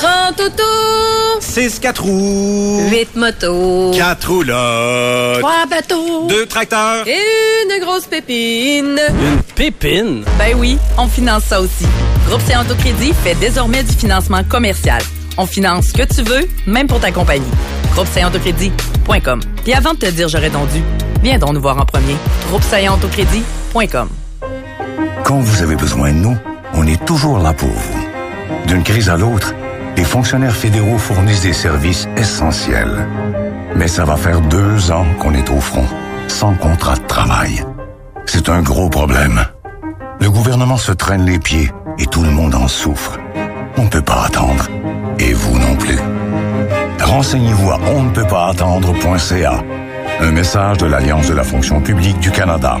30 autos, 6 4 roues, 8 motos, 4 roulottes, 3 bateaux, 2 tracteurs, et une grosse pépine. une pépine? Ben oui, on finance ça aussi. Groupe C Autocrédit fait désormais du financement commercial. On finance ce que tu veux, même pour ta compagnie. Groupe Autocrédit.com. Puis avant de te dire j'aurais donc dû, viens donc nous voir en premier. Groupe Autocrédit.com. Quand vous avez besoin de nous, on est toujours là pour vous. D'une crise à l'autre, les fonctionnaires fédéraux fournissent des services essentiels. Mais ça va faire deux ans qu'on est au front, sans contrat de travail. C'est un gros problème. Le gouvernement se traîne les pieds et tout le monde en souffre. On ne peut pas attendre. Et vous non plus. Renseignez-vous à on. Un message de l'Alliance de la fonction publique du Canada.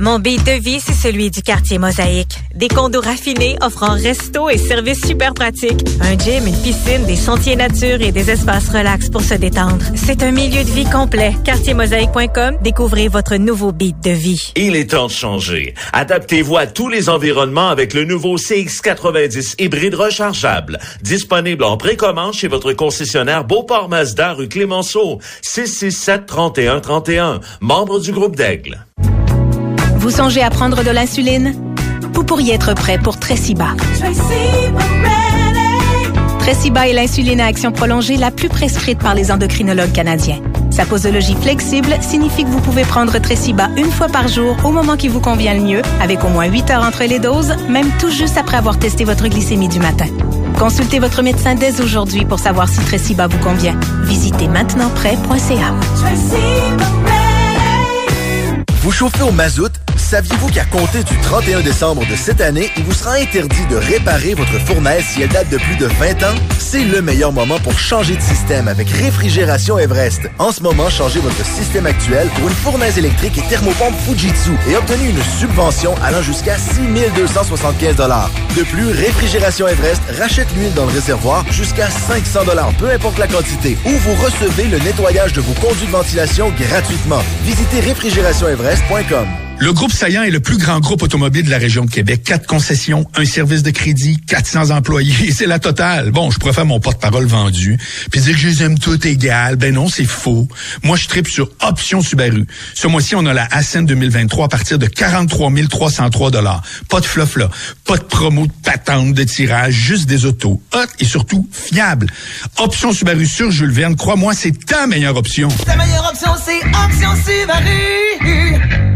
Mon beat de vie, c'est celui du quartier Mosaïque. Des condos raffinés offrant resto et services super pratiques. Un gym, une piscine, des sentiers nature et des espaces relax pour se détendre. C'est un milieu de vie complet. Quartiermosaïque.com, découvrez votre nouveau beat de vie. Il est temps de changer. Adaptez-vous à tous les environnements avec le nouveau CX90 hybride rechargeable. Disponible en précommande chez votre concessionnaire Beauport Mazda rue Clémenceau. 667-3131. Membre du groupe d'Aigle. Vous songez à prendre de l'insuline? Vous pourriez être prêt pour Tresiba. Tresiba est l'insuline à action prolongée la plus prescrite par les endocrinologues canadiens. Sa posologie flexible signifie que vous pouvez prendre Tresiba une fois par jour au moment qui vous convient le mieux, avec au moins 8 heures entre les doses, même tout juste après avoir testé votre glycémie du matin. Consultez votre médecin dès aujourd'hui pour savoir si Tresiba vous convient. Visitez maintenantprêt.ca. Vous chauffez au mazout? Saviez-vous qu'à compter du 31 décembre de cette année, il vous sera interdit de réparer votre fournaise si elle date de plus de 20 ans? C'est le meilleur moment pour changer de système avec Réfrigération Everest. En ce moment, changez votre système actuel pour une fournaise électrique et thermopompe Fujitsu et obtenez une subvention allant jusqu'à 6 275 De plus, Réfrigération Everest rachète l'huile dans le réservoir jusqu'à 500 peu importe la quantité, ou vous recevez le nettoyage de vos conduits de ventilation gratuitement. Visitez Express.com. Le groupe Saillant est le plus grand groupe automobile de la région de Québec. Quatre concessions, un service de crédit, 400 employés, [LAUGHS] c'est la totale. Bon, je faire mon porte-parole vendu, puis dire que je les aime toutes égales. Ben non, c'est faux. Moi, je tripe sur Option Subaru. Ce mois-ci, on a la Ascent 2023 à partir de 43 303 Pas de fluff là, pas de promo de patente de tirage, juste des autos. Hot et surtout fiable. Option Subaru sur Jules Verne, crois-moi, c'est ta meilleure option. Ta meilleure option, c'est Option Subaru.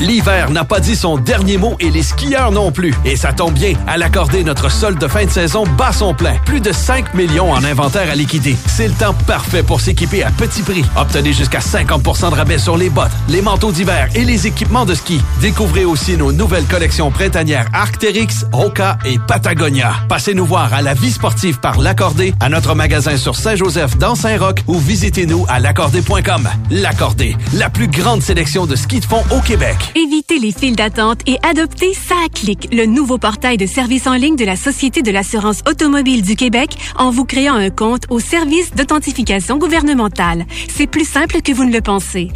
L'hiver n'a pas dit son dernier mot et les skieurs non plus. Et ça tombe bien, à l'accorder, notre solde de fin de saison bat son plein. Plus de 5 millions en inventaire à liquider. C'est le temps parfait pour s'équiper à petit prix. Obtenez jusqu'à 50% de rabais sur les bottes, les manteaux d'hiver et les équipements de ski. Découvrez aussi nos nouvelles collections printanières Arcteryx, Roca et Patagonia. Passez nous voir à la vie sportive par l'accordé, à notre magasin sur Saint-Joseph dans Saint-Roch ou visitez-nous à l'accordé.com. L'accordé, la plus grande sélection de ski de fond au Québec. Évitez les files d'attente et adoptez SACLIC, le nouveau portail de services en ligne de la Société de l'assurance automobile du Québec en vous créant un compte au service d'authentification gouvernementale. C'est plus simple que vous ne le pensez.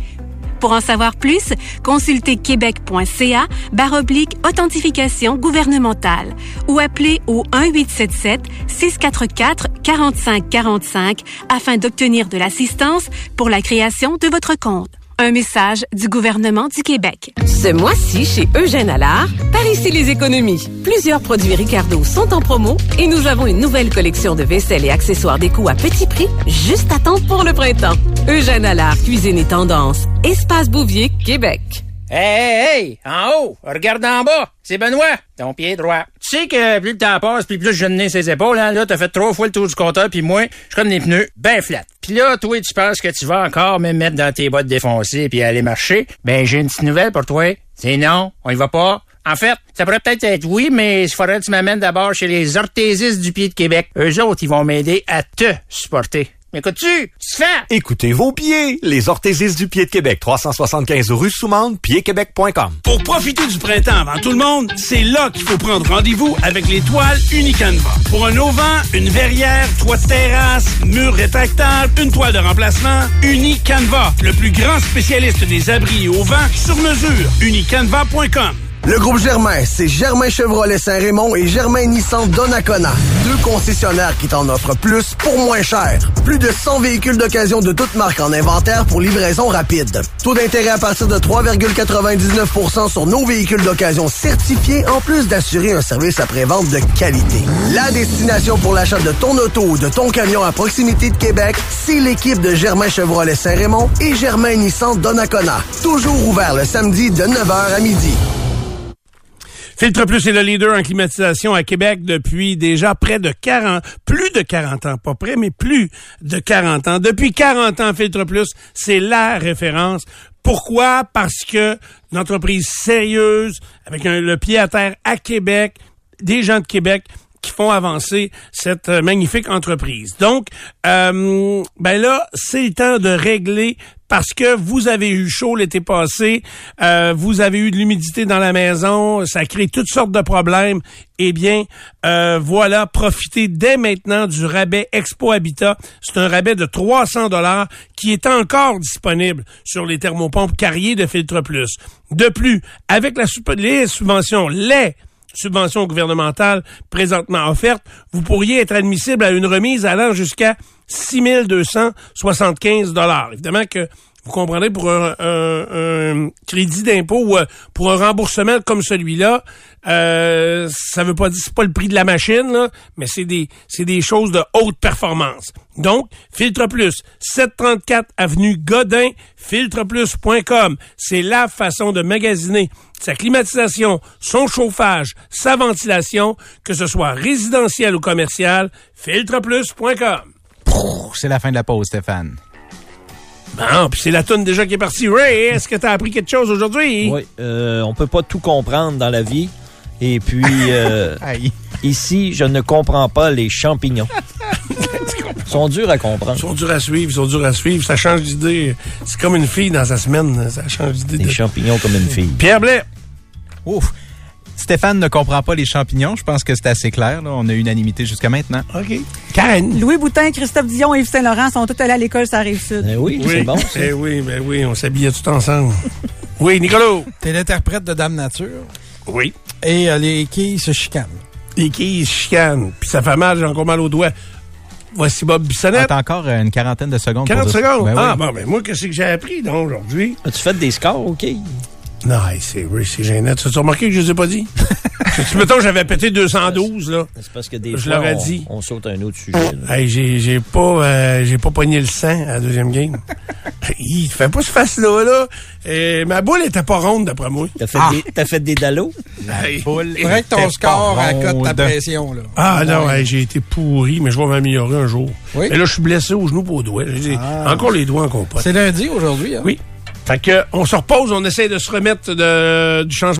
Pour en savoir plus, consultez québec.ca baroblique authentification gouvernementale ou appelez au 1-877 644 4545 afin d'obtenir de l'assistance pour la création de votre compte. Un message du gouvernement du Québec. Ce mois-ci, chez Eugène Allard, par ici les économies. Plusieurs produits Ricardo sont en promo et nous avons une nouvelle collection de vaisselle et accessoires déco à petit prix, juste à temps pour le printemps. Eugène Allard, cuisine et tendance. Espace Bouvier, Québec. Hey, hey, en haut, regarde en bas. C'est Benoît, ton pied droit. Tu sais que plus le temps passe, puis plus je nez ses épaules, hein, là, t'as fait trois fois le tour du compteur, puis moi, je comme des pneus ben flat. Puis là, toi, tu penses que tu vas encore me mettre dans tes bottes défoncées puis aller marcher? Ben, j'ai une petite nouvelle pour toi. C'est non, on y va pas. En fait, ça pourrait peut-être être oui, mais il faudrait que tu m'amènes d'abord chez les orthésistes du pied de Québec. Eux autres, ils vont m'aider à te supporter. M'écoutes-tu? Tu fais? Écoutez vos pieds. Les orthésistes du pied de Québec. 375 rue Soumande, piedquebec.com. Pour profiter du printemps avant tout le monde, c'est là qu'il faut prendre rendez-vous avec les toiles Unicanva. Pour un auvent, une verrière, toit de terrasse, mur rétractable, une toile de remplacement, Unicanva, le plus grand spécialiste des abris et auvents sur mesure. Unicanva.com. Le groupe Germain, c'est Germain Chevrolet Saint-Raymond et Germain Nissan Donnacona. Deux concessionnaires qui t'en offrent plus pour moins cher. Plus de 100 véhicules d'occasion de toutes marques en inventaire pour livraison rapide. Taux d'intérêt à partir de 3,99% sur nos véhicules d'occasion certifiés, en plus d'assurer un service après-vente de qualité. La destination pour l'achat de ton auto ou de ton camion à proximité de Québec, c'est l'équipe de Germain Chevrolet Saint-Raymond et Germain Nissan Donnacona. Toujours ouvert le samedi de 9h à midi. Filtre Plus est le leader en climatisation à Québec depuis déjà près de 40, plus de 40 ans, pas près, mais plus de 40 ans. Depuis 40 ans, Filtre Plus, c'est la référence. Pourquoi? Parce que une entreprise sérieuse, avec le pied à terre à Québec, des gens de Québec qui font avancer cette euh, magnifique entreprise. Donc, euh, ben là, c'est le temps de régler parce que vous avez eu chaud l'été passé, euh, vous avez eu de l'humidité dans la maison, ça crée toutes sortes de problèmes. Eh bien, euh, voilà, profitez dès maintenant du rabais Expo Habitat. C'est un rabais de 300 dollars qui est encore disponible sur les thermopompes Carrier de Filtre Plus. De plus, avec la les subventions, les subventions gouvernementales présentement offertes, vous pourriez être admissible à une remise allant jusqu'à 6 275 dollars. Évidemment que vous comprendrez pour un, un- un crédit d'impôt ou euh, pour un remboursement comme celui-là, euh, ça veut pas dire c'est pas le prix de la machine, là, mais c'est des c'est des choses de haute performance. Donc, Filtre Plus, 734 avenue Godin, filtreplus.com. C'est la façon de magasiner sa climatisation, son chauffage, sa ventilation, que ce soit résidentiel ou commercial, filtreplus.com. C'est la fin de la pause, Stéphane. Bon, puis c'est la toune déjà qui est partie. Ray, est-ce que tu as appris quelque chose aujourd'hui? Oui, euh, on peut pas tout comprendre dans la vie. Et puis, [LAUGHS] euh, ici, je ne comprends pas les champignons. Ils [LAUGHS] sont durs à comprendre. Ils sont durs à suivre, ils sont durs à suivre. Ça change d'idée. C'est comme une fille dans sa semaine. Ça change d'idée. Des champignons comme une fille. Pierre Blais. Ouf. Stéphane ne comprend pas les champignons. Je pense que c'est assez clair. là. On a unanimité jusqu'à maintenant. OK. Karen. Louis Boutin, Christophe Dion et Yves Saint-Laurent sont tous allés à l'école sur la Rive-Sud. oui, Eh oui, ben oui, on s'habillait tout ensemble. [LAUGHS] oui, Nicolas. T'es l'interprète de Dame Nature. Oui. Et euh, les quilles se chicanent. Les quilles se chicanent. Puis ça fait mal, j'ai encore mal aux doigts. Voici Bob Bissonnette. T'as encore euh, une quarantaine de secondes. 40 pour dire- secondes? Ben oui. ah, bon, ben moi, qu'est-ce que j'ai appris, donc, aujourd'hui? As-tu fait des scores, OK? Non, c'est oui, c'est gênant. Tu as remarqué que je les ai pas dit? [LAUGHS] tu mettons, j'avais pété 212, là. C'est parce que des Je fois, l'aurais on, dit. on saute à un autre sujet. là. Hey, j'ai, pas, euh, j'ai pas pogné le sang à la deuxième game. [LAUGHS] Il te fait pas ce face-là, là. Ma boule était pas ronde, d'après moi. T'as fait, Ah. des, t'as fait des dalos? Hey. Faudrait que ton score accote ta pression, là. Ah non, hey, j'ai été pourri, mais je vais m'améliorer un jour. Oui. Et là, je suis blessé au genou pour au doigt. Ah. encore les doigts en compote. C'est lundi aujourd'hui, hein? Oui. Fait que, on se repose, on essaie de se remettre de, du changement